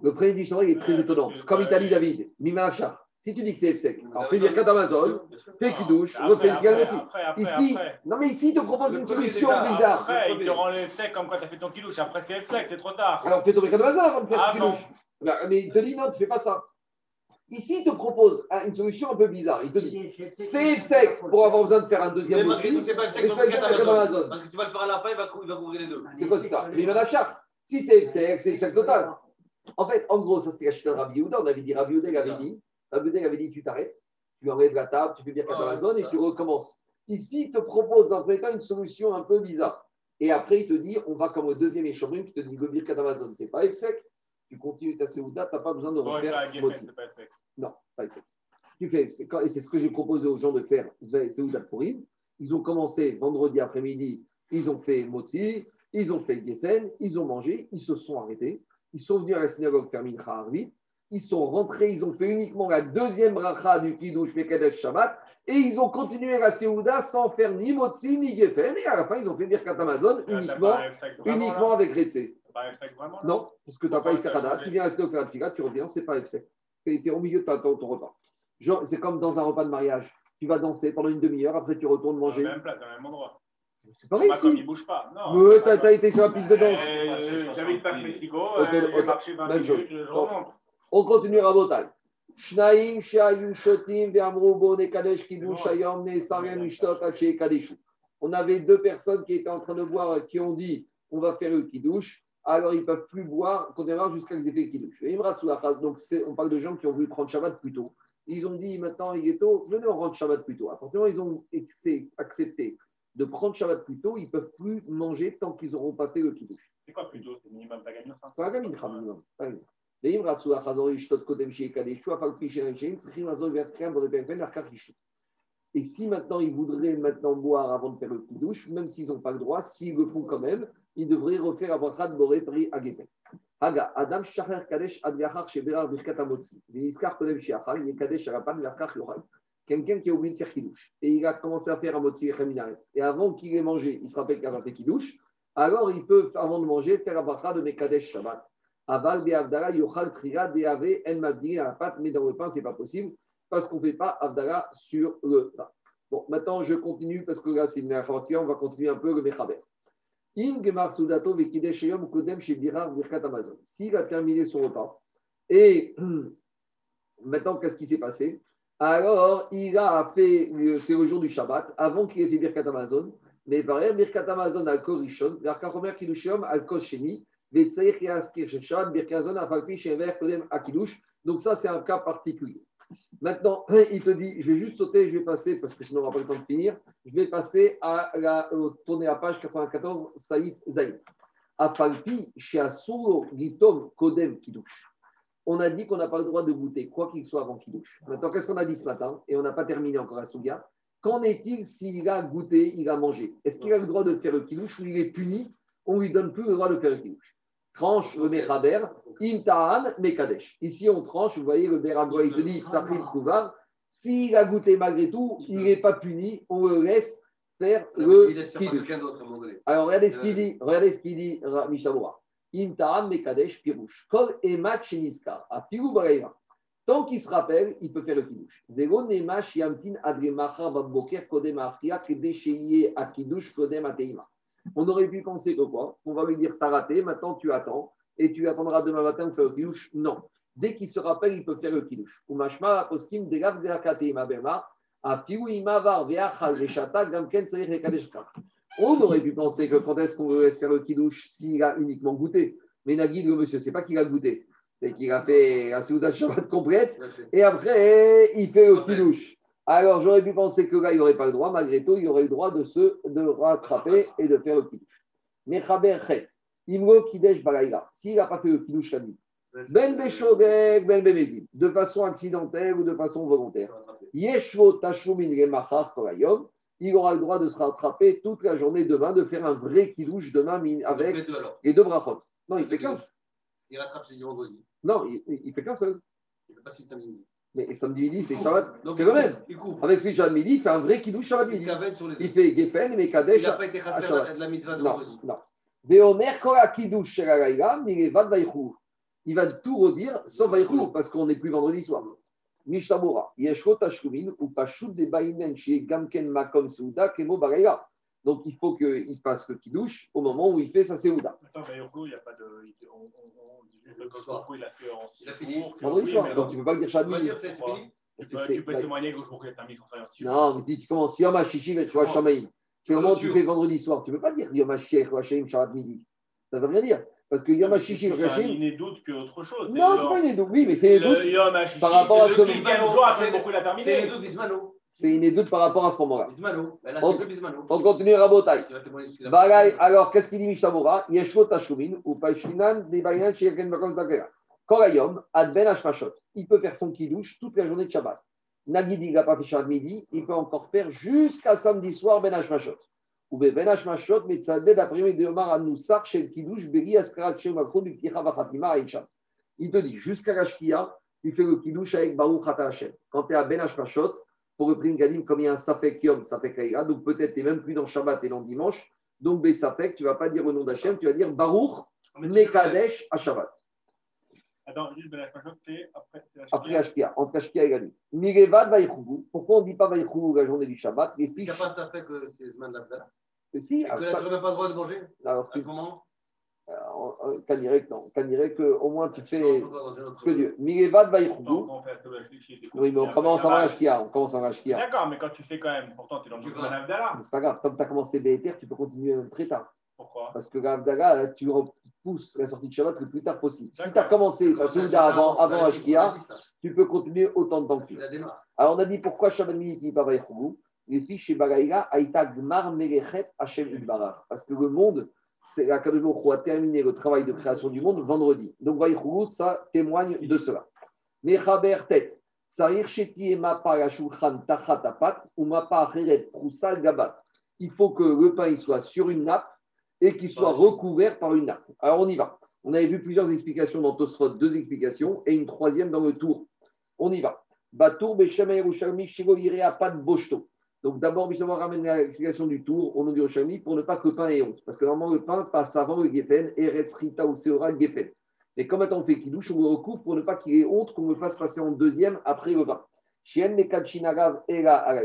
Le premier digne il est très étonnant. Comme Italie David, Mimachar. Si tu dis que c'est sec, alors fais Birkat Amazon, fais douche, l'autre fait Kiamoti. Ici, non mais ici, il te propose une solution bizarre. Après, il te rend le sec comme quand tu as fait ton kidouche. Après, c'est sec, c'est trop tard. Alors fais ton Birkat Amazon avant de faire ton kidouche. Mais il te dit non, tu ne fais pas ça. Ici, il te propose une solution un peu bizarre. Il te dit c'est sec pour avoir besoin de faire un deuxième mais que c'est pas sec pour Amazon. Parce que tu vas le faire à la fin, il va, couvrir les deux. C'est quoi ça? Mais il va l'achat. Si c'est sec, c'est sec total. En fait, en gros, ça c'était la chute de Rabbi. On avait dit, Rabbi Yehuda avait dit, Yehuda avait dit, tu t'arrêtes, tu enlèves la table, tu fais bien ah, Amazon et tu recommences. Ici, il te propose en fait une solution un peu bizarre. Et après, il te dit, on va comme au deuxième échantillon, tu te dis, le birkat Amazon, c'est pas sec, tu continues ta Seouda, tu n'as pas besoin de refaire Motsi. Non, pas sec. Tu fais, et c'est ce que j'ai proposé aux gens de faire Seouda Purim. Ils ont commencé vendredi après-midi, ils ont fait Motsi, ils ont fait Geffen, ils ont mangé, ils se sont arrêtés. Ils sont venus à la synagogue faire Mincha Arvit. Ils sont rentrés, ils ont fait uniquement la deuxième bracha du Kiddush Mekadesh Shabbat. Et ils ont continué la Seouda sans faire ni Motsi ni Geffen. Et à la fin, ils ont fait Birkat Amazon uniquement, uniquement avec Retsé pas F5 vraiment Non, parce que tu n'as pas Isserada. Tu viens à la faire Fila, tu reviens, c'est pas F5. Tu es au milieu de ton, ton repas. C'est comme dans un repas de mariage. Tu vas danser pendant une demi-heure, après tu retournes manger. Dans le même plat, dans le même endroit. C'est pareil ici. Comme il ne bouge pas. Non. tu as, été sur la piste de danse. Euh, J'habite pas Mexico, euh, j'ai marché 20 minutes, je remonte. On continue à Botal. Shnaim, Shayu, Shotim, Nekadesh, Shayom, Nesarem, Ishtot, Haché, Kadeshu. On avait deux personnes qui étaient en train de boire, euh, qui ont dit on va faire le Kidouche. Alors ils ne peuvent plus boire, continuellement jusqu'à qu'ils aient fait le Kidouche. Donc on parle de gens qui ont voulu prendre Shabbat plus tôt. Ils ont dit maintenant, il est tôt, venez, on rentre Shabbat plus tôt. Ah, à partir ils ont accepté de prendre Shabbat plus tôt, ils ne peuvent plus manger tant qu'ils n'auront pas fait le Kidouche. C'est quoi plus tôt? C'est minimum Pagamina Pagamina, minimum. Et si maintenant ils voudraient maintenant boire avant de faire le petit douche, même s'ils n'ont pas le droit, s'ils le font quand même, ils devraient refaire la bracha de Boré Pri Agepet. Haga, Adam Shacher Kadesh Sheberar Birkatamotsi. Viniskar Yekadesh Arapan Quelqu'un qui a oublié de faire kidouche. Et il a commencé à faire un motzi et Et avant qu'il ait mangé, il se rappelle qu'il a fait kidouche. Alors il peut, avant de manger, faire la bracha de Mekadesh Shabbat. Aval Avdala Yochal Trira Deave En Mabdi Arafat, mais dans le pain, ce n'est pas possible parce qu'on ne fait pas Avdala sur le pain. Bon, maintenant je continue parce que là c'est une information, on va continuer un peu le Mechaber. Im Gemar Sudato Vekidesh Yom Kodem chez Birar Birkat Amazon. S'il a terminé son repas et maintenant qu'est-ce qui s'est passé? Alors il a fait, c'est le jour du Shabbat, avant qu'il ait fait Birkat Amazon, mais par Birkat Amazon al Korishon, Birkat Kiddushim al Kosheni, Donc ça c'est un cas particulier. Maintenant, il te dit, je vais juste sauter, je vais passer, parce que sinon on n'aura pas le temps de finir, je vais passer à la, euh, tourner à page 94, Saïd Zaïd. Afalpi, Gitom, Kodem, Kidouche. On a dit qu'on n'a pas le droit de goûter, quoi qu'il soit avant Kidouche. Maintenant, qu'est-ce qu'on a dit ce matin? Et on n'a pas terminé encore à Souga. Qu'en est-il s'il a goûté, il a mangé? Est-ce qu'il a le droit de faire le Kidouche ou il est puni? On ne lui donne plus le droit de faire le Kidouche tranche le Mechaber, Imtahan, Mekadesh. Ici, on tranche, vous voyez, le Beragoy, il te dit, ça fait le. S'il a goûté malgré tout, il n'est pas puni, on le laisse faire le kiddush. Alors, regardez ce qu'il dit, regardez ce qu'il dit, Ra- Mishabura. Imtahan, Mekadesh, Pirouche. Kol Emat Sheniskar, à Pirou Baraïra. Tant qu'il se rappelle, il peut faire le kiddush. Vego Nemash Yamtin Adremacha Babboker Kodem Achia Kedesheye Akidush Kodem Ateima. On aurait pu penser que quoi On va lui dire T'as raté, maintenant tu attends, et tu attendras demain matin pour faire le kiddush. Non. Dès qu'il se rappelle, il peut faire le Kach. On aurait pu penser que quand est-ce qu'on laisse faire le kiddush s'il a uniquement goûté. Mais Nagui, le monsieur, c'est pas qu'il a goûté, c'est qu'il a fait la Souda Shabbat complète et après il fait le kiddush. Alors j'aurais pu penser que là, il n'aurait pas le droit, malgré tout, il aurait le droit de se de rattraper et de faire le kiddush. Mais Chaber Chet, Imro Kidesh Balaïla, s'il n'a pas fait le kiddush la nuit, Ben Beshogeg, Ben Bemezid, de façon accidentelle ou de façon volontaire. Yeshvo Tashlumin Remachar Korayom, il aura le droit de se rattraper toute la journée demain, de faire un vrai kiddush demain avec Les deux les deux brachot. Non, il fait qu'un. Il rattrape chez vendredi. Non, il, il fait qu'un seul. Il ne fait pas celui de samedi. Mais samedi midi, c'est Shabbat. C'est il le même. Il couvre. Avec celui de Shabbat midi, il fait un vrai kiddush Shabbat Il midi. Il fait Geffen, mais Il Kadesh. n'a pas été chassé de la mitzvah de vendredi. non. Veomer Kora Kiddush Shel Halayla, Mirevad Vaïchou. Il va tout redire sauf Vaïchou, parce qu'on n'est plus vendredi soir. Mishabura, Yeshro Tashkumin, ou Pashut de Bainen, chez Gamken Makom Souda, Kemo Baraya. Donc il faut qu'il fasse le kiddush au moment où il fait sa Séouda. Attends, mais Yoko, il n'y a pas de. il- On, on, on dit juste que Yoko, il a fait en Il a fini. jours, que- oui, mais donc tu ne peux pas le dire Shabbat que Bah, tu peux témoigner que le terminé son travail en six jours. Non, mais si tu commences Yom HaShishi, tu vois Shamaïm. C'est vraiment tu Clôture. fais vendredi soir. Tu ne peux pas dire Yom HaShiach ou Hashem Shabbat midi. Ça ne veut rien dire. Parce que Yom HaShishi ou C'est un Hashem. inné doute qu'autre chose. Non, c'est pas une édoute. Oui, mais c'est une Le édoute. Yom HaShishi, par rapport à c'est ce- le sixième jour après beaucoup il a C'est les deux Bismano. C'est une édoute par rapport à ce moment-là. On-. On continue Rabotai. Alors qu'est-ce qu'il dit Mishnabura Yeshlo Tashumin ou Pashinan des Bayan chez Yaken Makom Takera. Korayom, Ad Ben Hashmashot. Il peut faire son kidouche toute la journée de Shabbat. Nagidi, il n'a pas fait Shabbat midi. Il peut encore faire jusqu'à samedi soir Ben Hashmashot. Ou Ben Hashmashot, mais Tzaded après-midi de Omar Anoussar chez le kidouche, Beri Askarat chez Makro du Pticha Vachatima Aïcha. Il te dit jusqu'à la Shkia, tu fais le kidouche avec Baruch Hata Hashem. Quand tu es à Ben Hashmashot, pour le Prim Gadim, comme il y a un Safek Yom, Safek Aïra, donc peut-être tu n'es même plus dans Shabbat et dans dimanche. Donc, Bessafek, tu ne vas pas dire le nom d'Hachem, tu vas dire Baruch. Mekadesh à Shabbat. Attends, juste c'est après. Après Shkia. Ashkia, entre Ashkia et la nuit. Mirevad Vaïchougou. Pourquoi on ne dit pas Vaïchougou la journée du Shabbat? Les Il fiches. n'y a pas ça fait que c'est Zman Lavdala. Si, Et que là, ça- tu n'aurais pas le droit de manger alors, à ce moment? Kanirek, non. Kanirek, au moins tu Tu fais ce que Dieu. Mirevad Oui, mais on commence va. Ashkia. On commence Ashkia. D'accord, mais quand tu fais quand même, pourtant tu es dans le Tu vas. Abdallah. Mais C'est pas grave. Comme tu as commencé BTR, tu peux continuer très tard. Pourquoi? Parce que l'Avdala, tu, re- pousse la sortie de Shabbat le plus tard possible. Si tu as commencé la Souda avant, avant Ashkia, tu peux continuer autant de temps que tu Tu veux. Alors, on a dit pourquoi Shabbat Midi qui pas Vaïchougou Les filles chez Bagaïga, Aïta Gmar Melechet Hashem Idbarach. Parce que le monde, c'est la Kadosh a terminé le travail de création du monde vendredi. Donc, ça témoigne de cela. Mechaber Apat Gabat. Il faut que le pain il soit sur une nappe et qu'il soit recouvert par une nappe. Alors, on y va. On avait vu plusieurs explications dans Tosfot, deux explications, et une troisième dans le tour. On y va. Batour, Beshem, Yerushalmi, Shivo, Irea, pas de Boshto. Donc d'abord, Bishamar ramène l'explication du tour au nom du Yerushalmi pour ne pas que le pain ait honte. Parce que normalement, le pain passe avant le Geffen, Eretz, Rita ou Seora, Geffen. Mais comme maintenant on fait Kidouche, on le recouvre pour ne pas qu'il ait honte qu'on me fasse passer en deuxième après le pain. Shien, Mekad, Shinagav, Ela,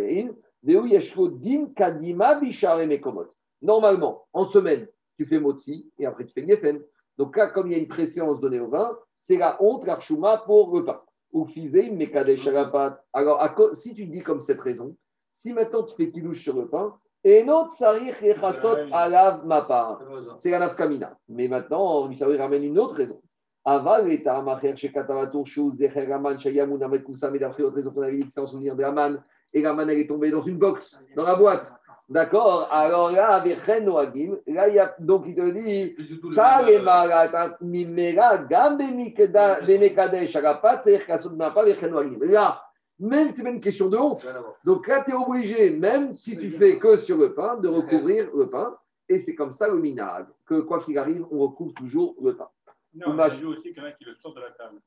Veu, Yeshko, Din, Kadima, Bishare, Mekomot. Normalement, en semaine, tu fais Motsi et après tu fais Geffen. Donc là, comme il y a une préséance donnée au vin, c'est la honte, l'archouma pour le pain. Ou sharapat. Alors, si tu dis comme cette raison, si maintenant tu fais kilouche sur le pain, et non tsarich echasot alav mapa. C'est la nafkamina. Mais maintenant, Michael ramène une autre raison. Aval et ta'amacher shekatavatur shu zecher aman shayamun amet kusam et d'après autre raison qu'on avait dit que c'est en souvenir de Aman. Et Aman, elle est tombée dans une box, dans la boîte. D'accord Alors là, avec Noagim, là, il y a, donc il te dit, même, euh, mimera, gam bemikda- bemekadesh arapat, c'est-à-dire qu'Asud Napa, avec Noagim. Là, même c'est pas une question de honte. Donc là, tu es obligé, même si tu fais que sur le pain, de recouvrir le pain. Et c'est comme ça le minag, que quoi qu'il arrive, on recouvre toujours le pain. Non, Hommage. j'ai vu aussi qu'il y en a qui le sortent de la table.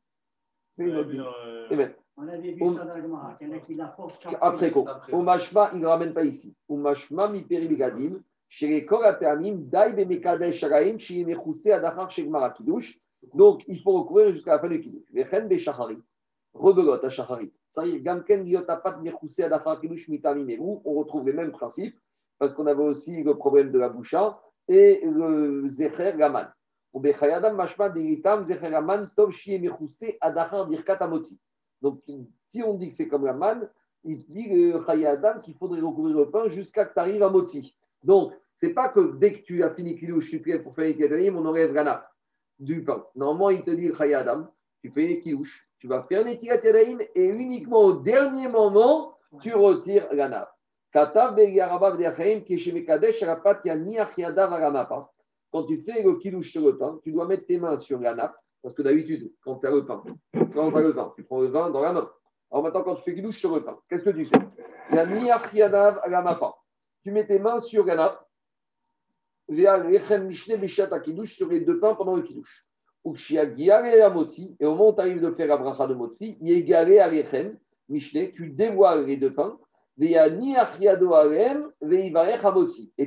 C'est une On a autre le- Eh ben, On avait vu On- ça dans le Gemara, qu'il y en a qui la portent après quoi. Au mashma, il ne ramène pas ici. Au mashma, mi peribigadim, chez les koratéamim, dai bemekadesh sharaim, chez mechutse adachar chez Gmara Kiddush. Donc, il faut recouvrir jusqu'à la fin du Kiddush. Vechen beshacharit. Rebelote à shacharit. On retrouve les mêmes principes, parce qu'on avait aussi le problème de la boucha et le zecher gaman. Donc, si on dit que c'est comme la il dit Chayadam qu'il faudrait recouvrir le pain jusqu'à que tu arrives à Motzi. Donc, c'est pas que dès que tu as fini Kiddush, tu pour faire les on enlève nappe du pain. Normalement, il te dit le Chayadam, tu fais Kiddush, tu vas faire les Kedalim et uniquement au dernier moment, tu retires la nappe. Quand tu fais le Kiddush sur le pain, tu dois mettre tes mains sur la nappe, parce que d'habitude, quand tu as le pain, quand tu as le vin, tu prends le vin dans la main. Alors maintenant, quand tu fais Kiddush sur le pain, qu'est-ce que tu fais? Tu mets tes mains sur la nappe, sur les deux pains pendant le Kiddush. Et au moment où tu arrives de faire la bracha de Yegare Mishne, tu dévoiles les deux pains. Et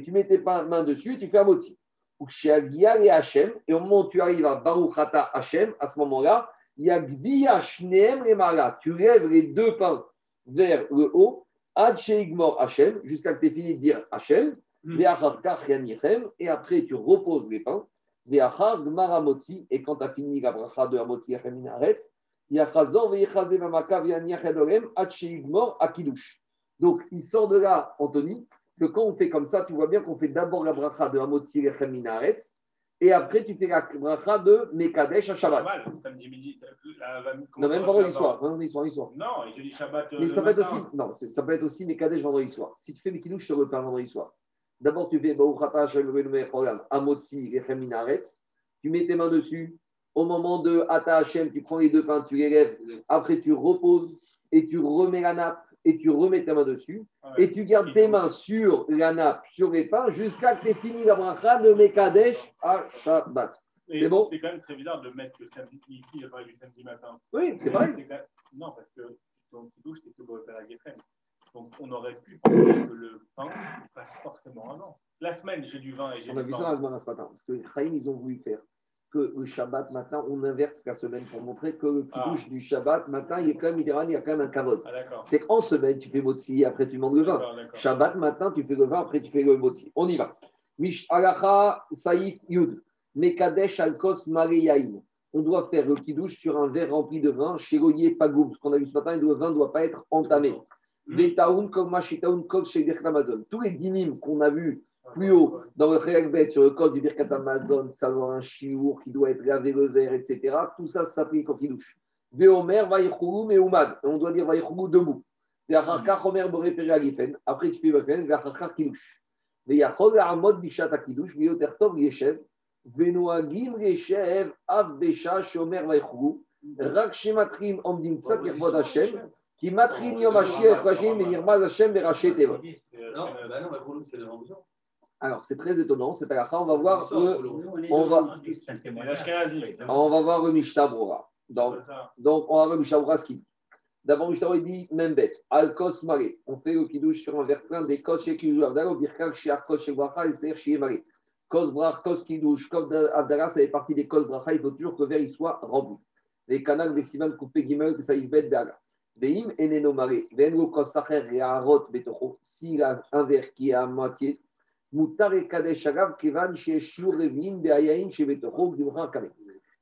tu mets tes mains dessus et tu fais un Hashem, et au moment où tu arrives à Baruch Hata Hashem, à ce moment-là. Tu lèves les deux pains vers le haut, Ad Sheigmor Hashem, jusqu'à que tu aies fini de dire Hashem, Hmm. Yanichem, et après tu reposes les pains, et quand tu as fini la bracha de. Donc il sort de là, Anthony, que quand on fait comme ça, tu vois bien qu'on fait d'abord la bracha de Amotzi Yachem Minaretz, et après tu fais la bracha de Mekadesh à Shabbat. Normal, samedi midi. la- la- Non, même vendredi soir. Vendredi soir. Non, il te dit Shabbat. euh, Mais le ça peut être aussi, non, ça peut être aussi Mekadesh vendredi soir. Si tu fais Mekidouche sur le pain vendredi soir, d'abord tu fais tu mets tes mains dessus. Au moment de Ata Hashem, tu prends les deux pains, tu les lèves. Après, tu reposes et tu remets la nappe et tu remets ta main dessus. Et tu gardes tes mains sur la nappe, sur les pains, jusqu'à que tu aies fini la bracha de Mekadesh à Shabbat. C'est bon? C'est quand même très bizarre de mettre le samedi ici, du samedi matin. Oui, c'est pareil. Non, parce que ton petit douche, c'est que pour faire la Geffen. Donc, on aurait pu penser que le pain passe forcément avant. La semaine, j'ai du vin et j'ai On a du vu ça pain. à ce matin. Parce que les Chaim, ils ont voulu faire que le Shabbat matin, on inverse la semaine pour montrer que le Ah. kiddush du Shabbat matin, il y a quand même, il y a quand même un kavod. Ah. C'est qu'en semaine, tu fais motzi, après tu demandes le vin. Shabbat matin, tu fais le vin, après tu fais le motzi. On y va. Mish alacha saïf yud. Mekadesh alkos mareyaim. On doit faire le kiddush sur un verre rempli de vin chez Goyer Pagoum. Ce qu'on a vu ce matin, le vin ne doit pas être entamé. Vetaoun comme Machitaoun comme chez Amazon. Tous les dynimes qu'on a vus plus haut, dans le Khelek sur le code du Birkat Amazon, ça doit avoir un chiour qui doit être lavé le verre, etc. Tout ça, ça s'applique au Kiddush. Veomer, Vaïchoulou, Meoumad. On doit dire Vaïchoulou debout. Veacharkar, Omer, Boré, Alifen. Après, tu fais Vafen, Veacharkar, Kiddush. Veyachol, Amod, Bishat, Kiddush, Veyotertov, Yeshev. Venoagim, Yeshev, Av, Besha, Shomer, Vaïchoulou. Rak, Shematrim, Omdim, Tzat, Yervod Hashem. Qui matrim Yom Vajim, Nirmaz Hashem, Berachet, Tevot. Non, bah non, bah, c'est le. Alors, c'est très étonnant, c'est pas. On va voir le, on va- Et on va voir le Mishnah Brora. Donc. Donc, on va voir le Mishabura ce qu'il dit. D'abord, il dit même bête. Al-Kos Maré. On fait le kidouche sur un verre plein des Kos chez Kidouche Abdallah, au Birkak chez Arkos chez Bracha, et c'est-à-dire chez Maré. Kos Brach, Kos Kidouche, Kos Abdallah, ça fait partie des Kos Bracha. Il faut toujours que le verre il soit rempli. Les canals, les sivan, coupé Gimel, que ça y bête Béala. Veim Eneno Maré. Venlo Kos Sacher et Arot Betocho. S'il a un verre qui est à moitié, Moutar et Kadesh Agav, Kevan chez Shur Revin, Beayain chez Betocho, Gdimra Kamek.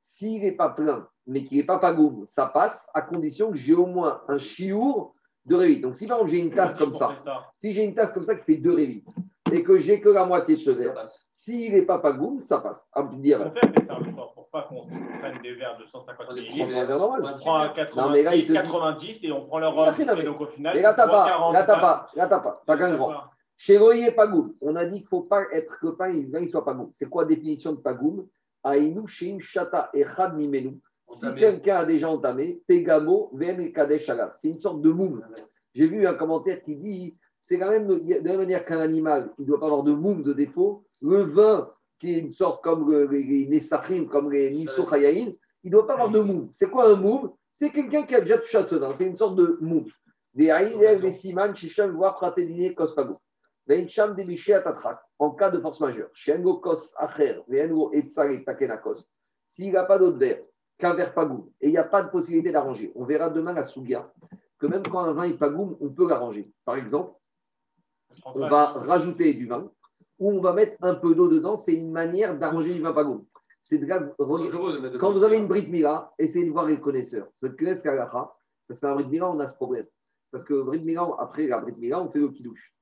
S'il n'est pas plein, mais qu'il n'est pas pagoum, ça passe à condition que j'ai au moins un chiour de révit. Donc, si par exemple j'ai une tasse comme ça, si j'ai une tasse comme ça qui fait deux révites et que j'ai que la moitié de ce verre, s'il n'est pas pagoum, ça passe. À dire, pas qu'on prenne des verres de 150 on millilitres. prend un verre normal. On prend un Non, mais là, il 86, te dit- 90 et on prend le Il a rhum. fait la Et donc au final, là, t'as pas, 40, là, t'as pas, là, t'as pas, pas qu'un grand. Chez Royer Pagoum, on a dit qu'il ne faut pas être que pain, il il soit pagoum. C'est quoi la définition de pagoum? Aïnou, Sheim, Shata, Echad, Mimenu. Si quelqu'un a déjà entamé, Pegamo, Ven et Kadesh. C'est une sorte de moum. J'ai vu un commentaire qui dit c'est quand même de la même manière qu'un animal, il ne doit pas avoir de moum, de défaut. Le vin, qui est une sorte comme le- les, Nessachim, comme les Niso Chayaïn, il ne doit pas avoir de moum. C'est quoi un moum? C'est quelqu'un qui a déjà touché à ce vin. C'est une sorte de moum. Des des Siman, Shisham, Kospago. Atatrak. En cas de force majeure. Shengo, Kos, Acher, Veïngo, Etzare, Takenakos. S'il n'a pas d'autre verre, qu'un verre pagoum, et il n'y a pas de possibilité d'arranger, on verra demain la Sougia, que même quand un vin est pagoum, on peut l'arranger. Par exemple, on va rajouter du vin ou on va mettre un peu d'eau dedans. C'est une manière d'arranger du vin pagoum. C'est de là- quand vous avez une brique mira, essayez de voir les connaisseurs. Ce que laisse Kalacha, parce qu'un brique mira, on a ce problème. Parce que le brique mira, après la brique mira, on fait le kidouche.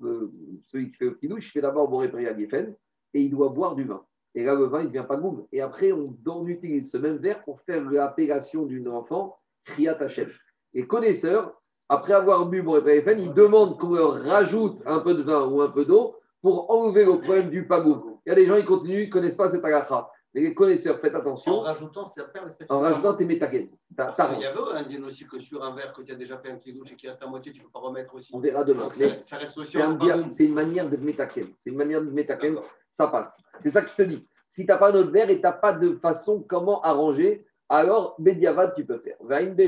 Le- celui qui fait le kidouche, fait d'abord Boré Priya Geffen et il doit boire du vin. Et là, le vin, il devient pas goum. Et après, on, on utilise ce même verre pour faire l'appellation d'une enfant, Hashem. Les connaisseurs, après avoir bu Boré Geffen, ils demandent qu'on leur rajoute un peu de vin ou un peu d'eau pour enlever le problème du pagoum. Il y a des gens, ils continuent, ils ne connaissent pas cette agacha. Mais les connaisseurs, faites En attention. rajoutant, le statut. En rajoutant tes métaken. Parce qu'il y avait un dit aussi que sur un verre que tu as déjà fait un kidouche et qui reste à moitié, tu ne peux pas remettre aussi. On verra demain. Ça, ça reste aussi C'est en un une manière de métaken. C'est une manière de D'accord. ça passe. C'est ça que je te dis. Si tu n'as pas d'autre verre et tu n'as pas de façon comment arranger, alors Bediavad, tu peux faire.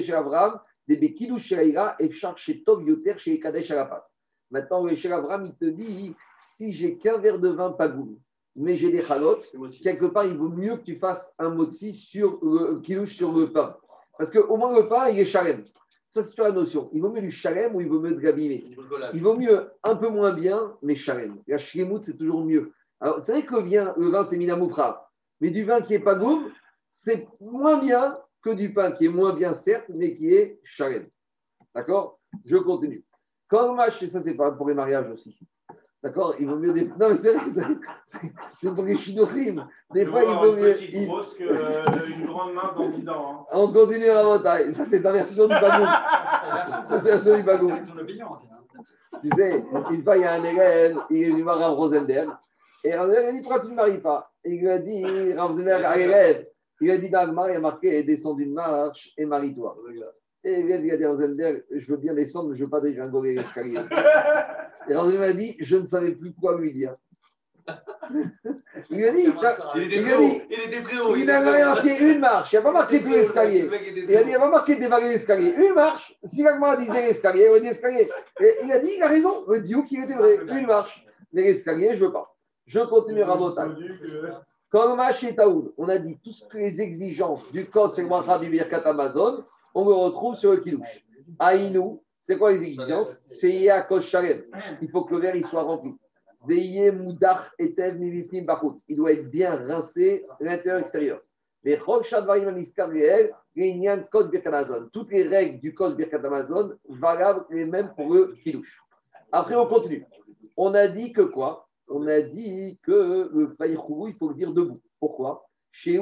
Chez Abraham, des Bekilou chez Aïra et Char chez Tov Yoter chez Kadesh Alapat. Maintenant, le Abraham, il te dit si j'ai qu'un verre de vin pagoum, mais j'ai des chalotes, quelque part, il vaut mieux que tu fasses un motzi sur le kilouche sur le pain. Parce qu'au moins, le pain, il est charem. Ça, c'est sur la notion. Il vaut mieux du charem ou il vaut mieux de l'abîmer. Il vaut mieux un peu moins bien, mais charem. La shremout, c'est toujours mieux. Alors, c'est vrai que le vin, le vin c'est minamoufra. Mais du vin qui est pas goum, c'est moins bien que du pain qui est moins bien, certes, mais qui est charem. D'accord? Je continue. Match, et ça, c'est pas pour les mariages aussi. D'accord? Il vaut mieux des. Non, mais c'est vrai, c'est- pour les chinorim. Des fois, il vaut une mieux. petite il- grosse que euh, une grande main dans 10 ans. hein. On continue la montagne. Ça, c'est ta version du bagoum. Ça, c'est la version du hein. Tu sais, une fois, il y a un élève, il est venu voir Rav Rosenberg. Et Rav Rosenberg a dit Pourquoi tu ne maries pas? Il lui a dit Rav Rosenberg à l'élève Il lui a dit Dans Agmar, il a marqué Descends d'une marche et marie-toi. Et à Rosenberg Je veux bien descendre, mais je ne veux pas dégringoler l'escalier. Et Rav Rosenberg a dit Je ne savais plus quoi lui dire. Il lui a dit Il était Il très haut. Il. Il marqué une marche, il n'a pas marqué tout l'escalier. Il a dit, il n'a pas marqué dévaler l'escalier. Une marche, si l'agma disait l'escalier, on dit l'escalier. Et il a dit, il a raison, le Dieu qu'il était vrai, une marche. Mais l'escalier, je ne veux pas. Je continue à Rabotai. Quand le match est Taoud, on a dit toutes les exigences du Kos et le du Birkat Amazon, on le retrouve sur le Kiddush. Aïnou, c'est quoi les exigences C'est Yaakos Shalem. Il faut que le verre il soit rempli. Moudach Etev Bachutz. Il doit être bien rincé, l'intérieur et l'extérieur. Les Chol Shadvarim Aniskar Reel, les Nyan Kod Birkat Amazon. Toutes les règles du Kos Birkat Amazon valables les mêmes pour le Kiddush. Après, on continue. On a dit que quoi? On a dit que le Vaïchoulou, il faut le dire debout. Pourquoi? C'est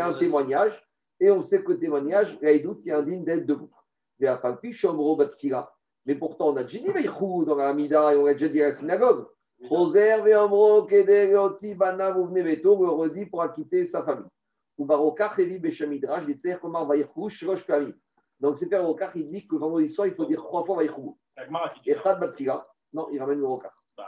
un témoignage, et on sait que le témoignage, Edut, il indigne d'être debout. Mais pourtant, on a déjà dit Vaïchoulou dans la Hamida, et on l'a déjà dit à la synagogue. Roser Ve'omro Keder Yotzi Bana Veto, le redit pour acquitter sa famille. Ou Beshamidrash, Komar Shrosh. Donc, c'est Père Rokar, il dit que vendredi soir, il faut dire trois fois dit Et ça. Chad Batfila. Non, il ramène le Rokar. Bah.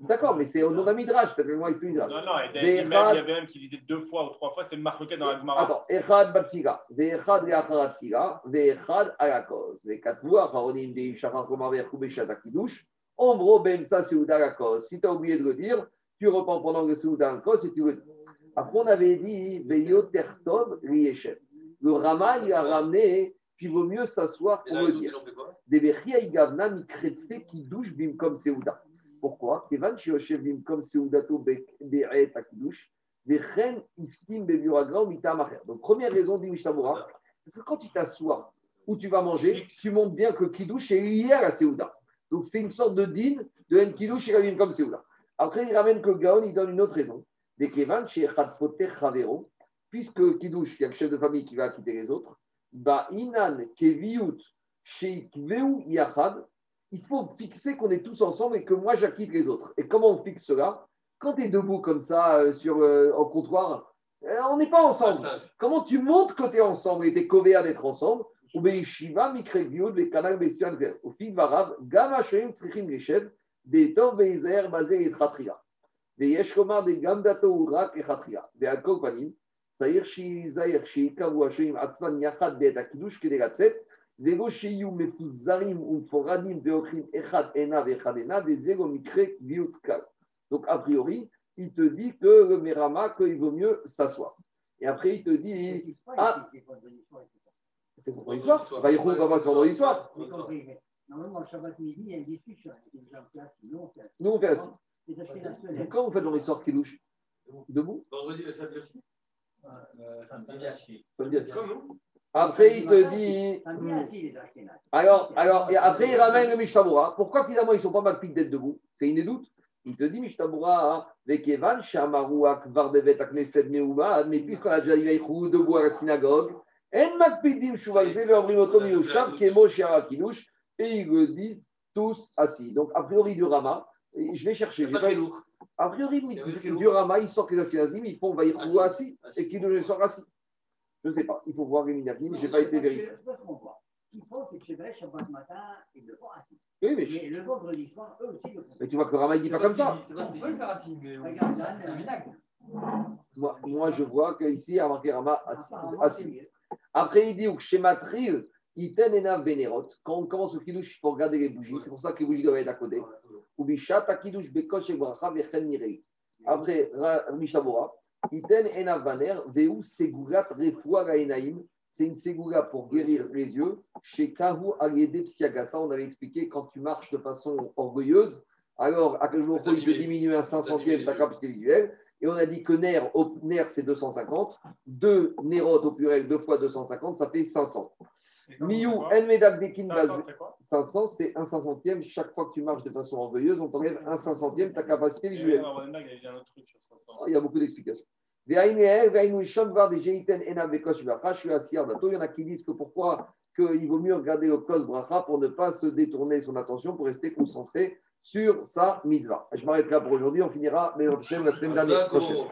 D'accord, mais c'est au nom d'un Midrash, moi, il Midrash. Non, non, et il y avait même qui disait deux fois ou trois fois, c'est marqué dans Agmara. Attends, Echad Batfila, Ve'echad Ve'acharat Fila, Ve'echad Alakos, Ve'katvu Acharonim Deim Shachar Komar Ve'echou Beshat Akidush, Ombro Bemsa Seuda Alakos. Si tu as oublié de le dire, tu reprends pendant le Seuda Alakos et tu le dis. Après, on avait dit Ve'yo Tertov Rieshem. Le Rama, il a ramené qu'il vaut mieux s'asseoir pour le dire. Debechia Igavna Mikretfe qui douche bim comme Seuda. Pourquoi Kevan Shioshev bim comme Seudato Be'et Akidush, Vechen Iskim Bebiuragra ou Mita Macher. Donc, première raison, dit Mishnabura, parce que quand tu t'assois ou tu vas manger, tu montres bien que Kiddush est lié à la Seuda. Donc, c'est une sorte de din de En Kiddush et comme Seuda. Après, il ramène que Gaon, il donne une autre raison. Des Kevan Chavero, puisque Kiddush, il y a le chef de famille qui va quitter les autres, Ba Inan Keviut Sheikveu Yachad, il faut fixer qu'on est tous ensemble et que moi j'acquitte les autres. Et comment on fixe cela? Quand tu es debout comme ça euh, sur, euh, au comptoir, euh, on n'est pas ensemble. Comment tu montres que tu es ensemble et tu es covéa d'être ensemble? Donc, a priori, il te dit que le Merama, qu'il vaut mieux s'asseoir. Et après, il te dit. Ah, c'est vendredi soir Va y va c'est bah, vendredi soir? Normalement, le Shabbat midi, il y a une discussion. Nous, on fait assis. Mais quand vous faites vendredi soir qui louche Debout? Vendredi, samedi aussi euh, euh, Samedi assis. Samedi. Comme nous après, il te dit. Ashkénazes. Alors, alors et après, il ramène le Mishnabura. Pourquoi finalement ils ne sont pas mal d'être debout? C'est une des doutes. Il te dit Mishnabura, Vekevan, Shamaru, Akvar, Bevet, Aknesed, Meuma, mais puisqu'on a déjà dit debout à la synagogue, En Makpidim, Kemo, et ils le disent tous assis. Donc, a priori, du Rama, je vais chercher. Pas lourd. A priori, du. Rama, ils sortent les Ashkenazim, ils font Vaïchou assis, Assis. et Kinush ils sortent assis. Je ne sais pas. Il faut voir les Minagim, je n'ai pas été vérifié. Ce qu'on voit. Ce qu'il faut, c'est que chez Brest, Shabbat matin, ils le font assis. Oui, mais, Mais le vendredi soir, eux aussi le font. mais tu vois que le Rama, il dit pas comme ça. C'est pas ce qu'on peut le faire assis, mais on- Regarde, c'est un vinaigre. Moi, moi, je vois qu'ici, a marqué Rama assis. Après, il dit que chez Matril, Iten enav Bénérot. Quand on commence au kiddush, il faut regarder les bougies. C'est pour ça que les bougies doivent être à côté. Ou Bishat, Akidush, Bekosh, et Bracha, Vechen, Mirei. Après, Ra- Mishabura, Iten Veu, Refoua, Gaenaim. C'est une ségoula pour guérir les yeux. Chez Kahu, Agede, Psiagasa, on avait expliqué quand tu marches de façon orgueilleuse, alors à quel jour il te diminue un 500e ta capacité visuelle. Et on a dit que Ner, au, Ner c'est 250. 2 Nerot au pluriel, 2 fois 250, ça fait 500. Miyu, Enmedak Dekin Baz. 500, c'est quoi 500, c'est un cinquantième. Chaque fois que tu marches de façon orgueilleuse, on t'enlève un cinquantième ta capacité visuelle. dans Ronenberg, il y a dit un autre truc sur 500. Il y a beaucoup d'explications. Il y en a qui disent que pourquoi qu'il vaut mieux regarder le kos bracha pour ne pas se détourner son attention, pour rester concentré sur sa mitzvah. Je m'arrête là pour aujourd'hui. On finira mais la semaine dernière. prochaine.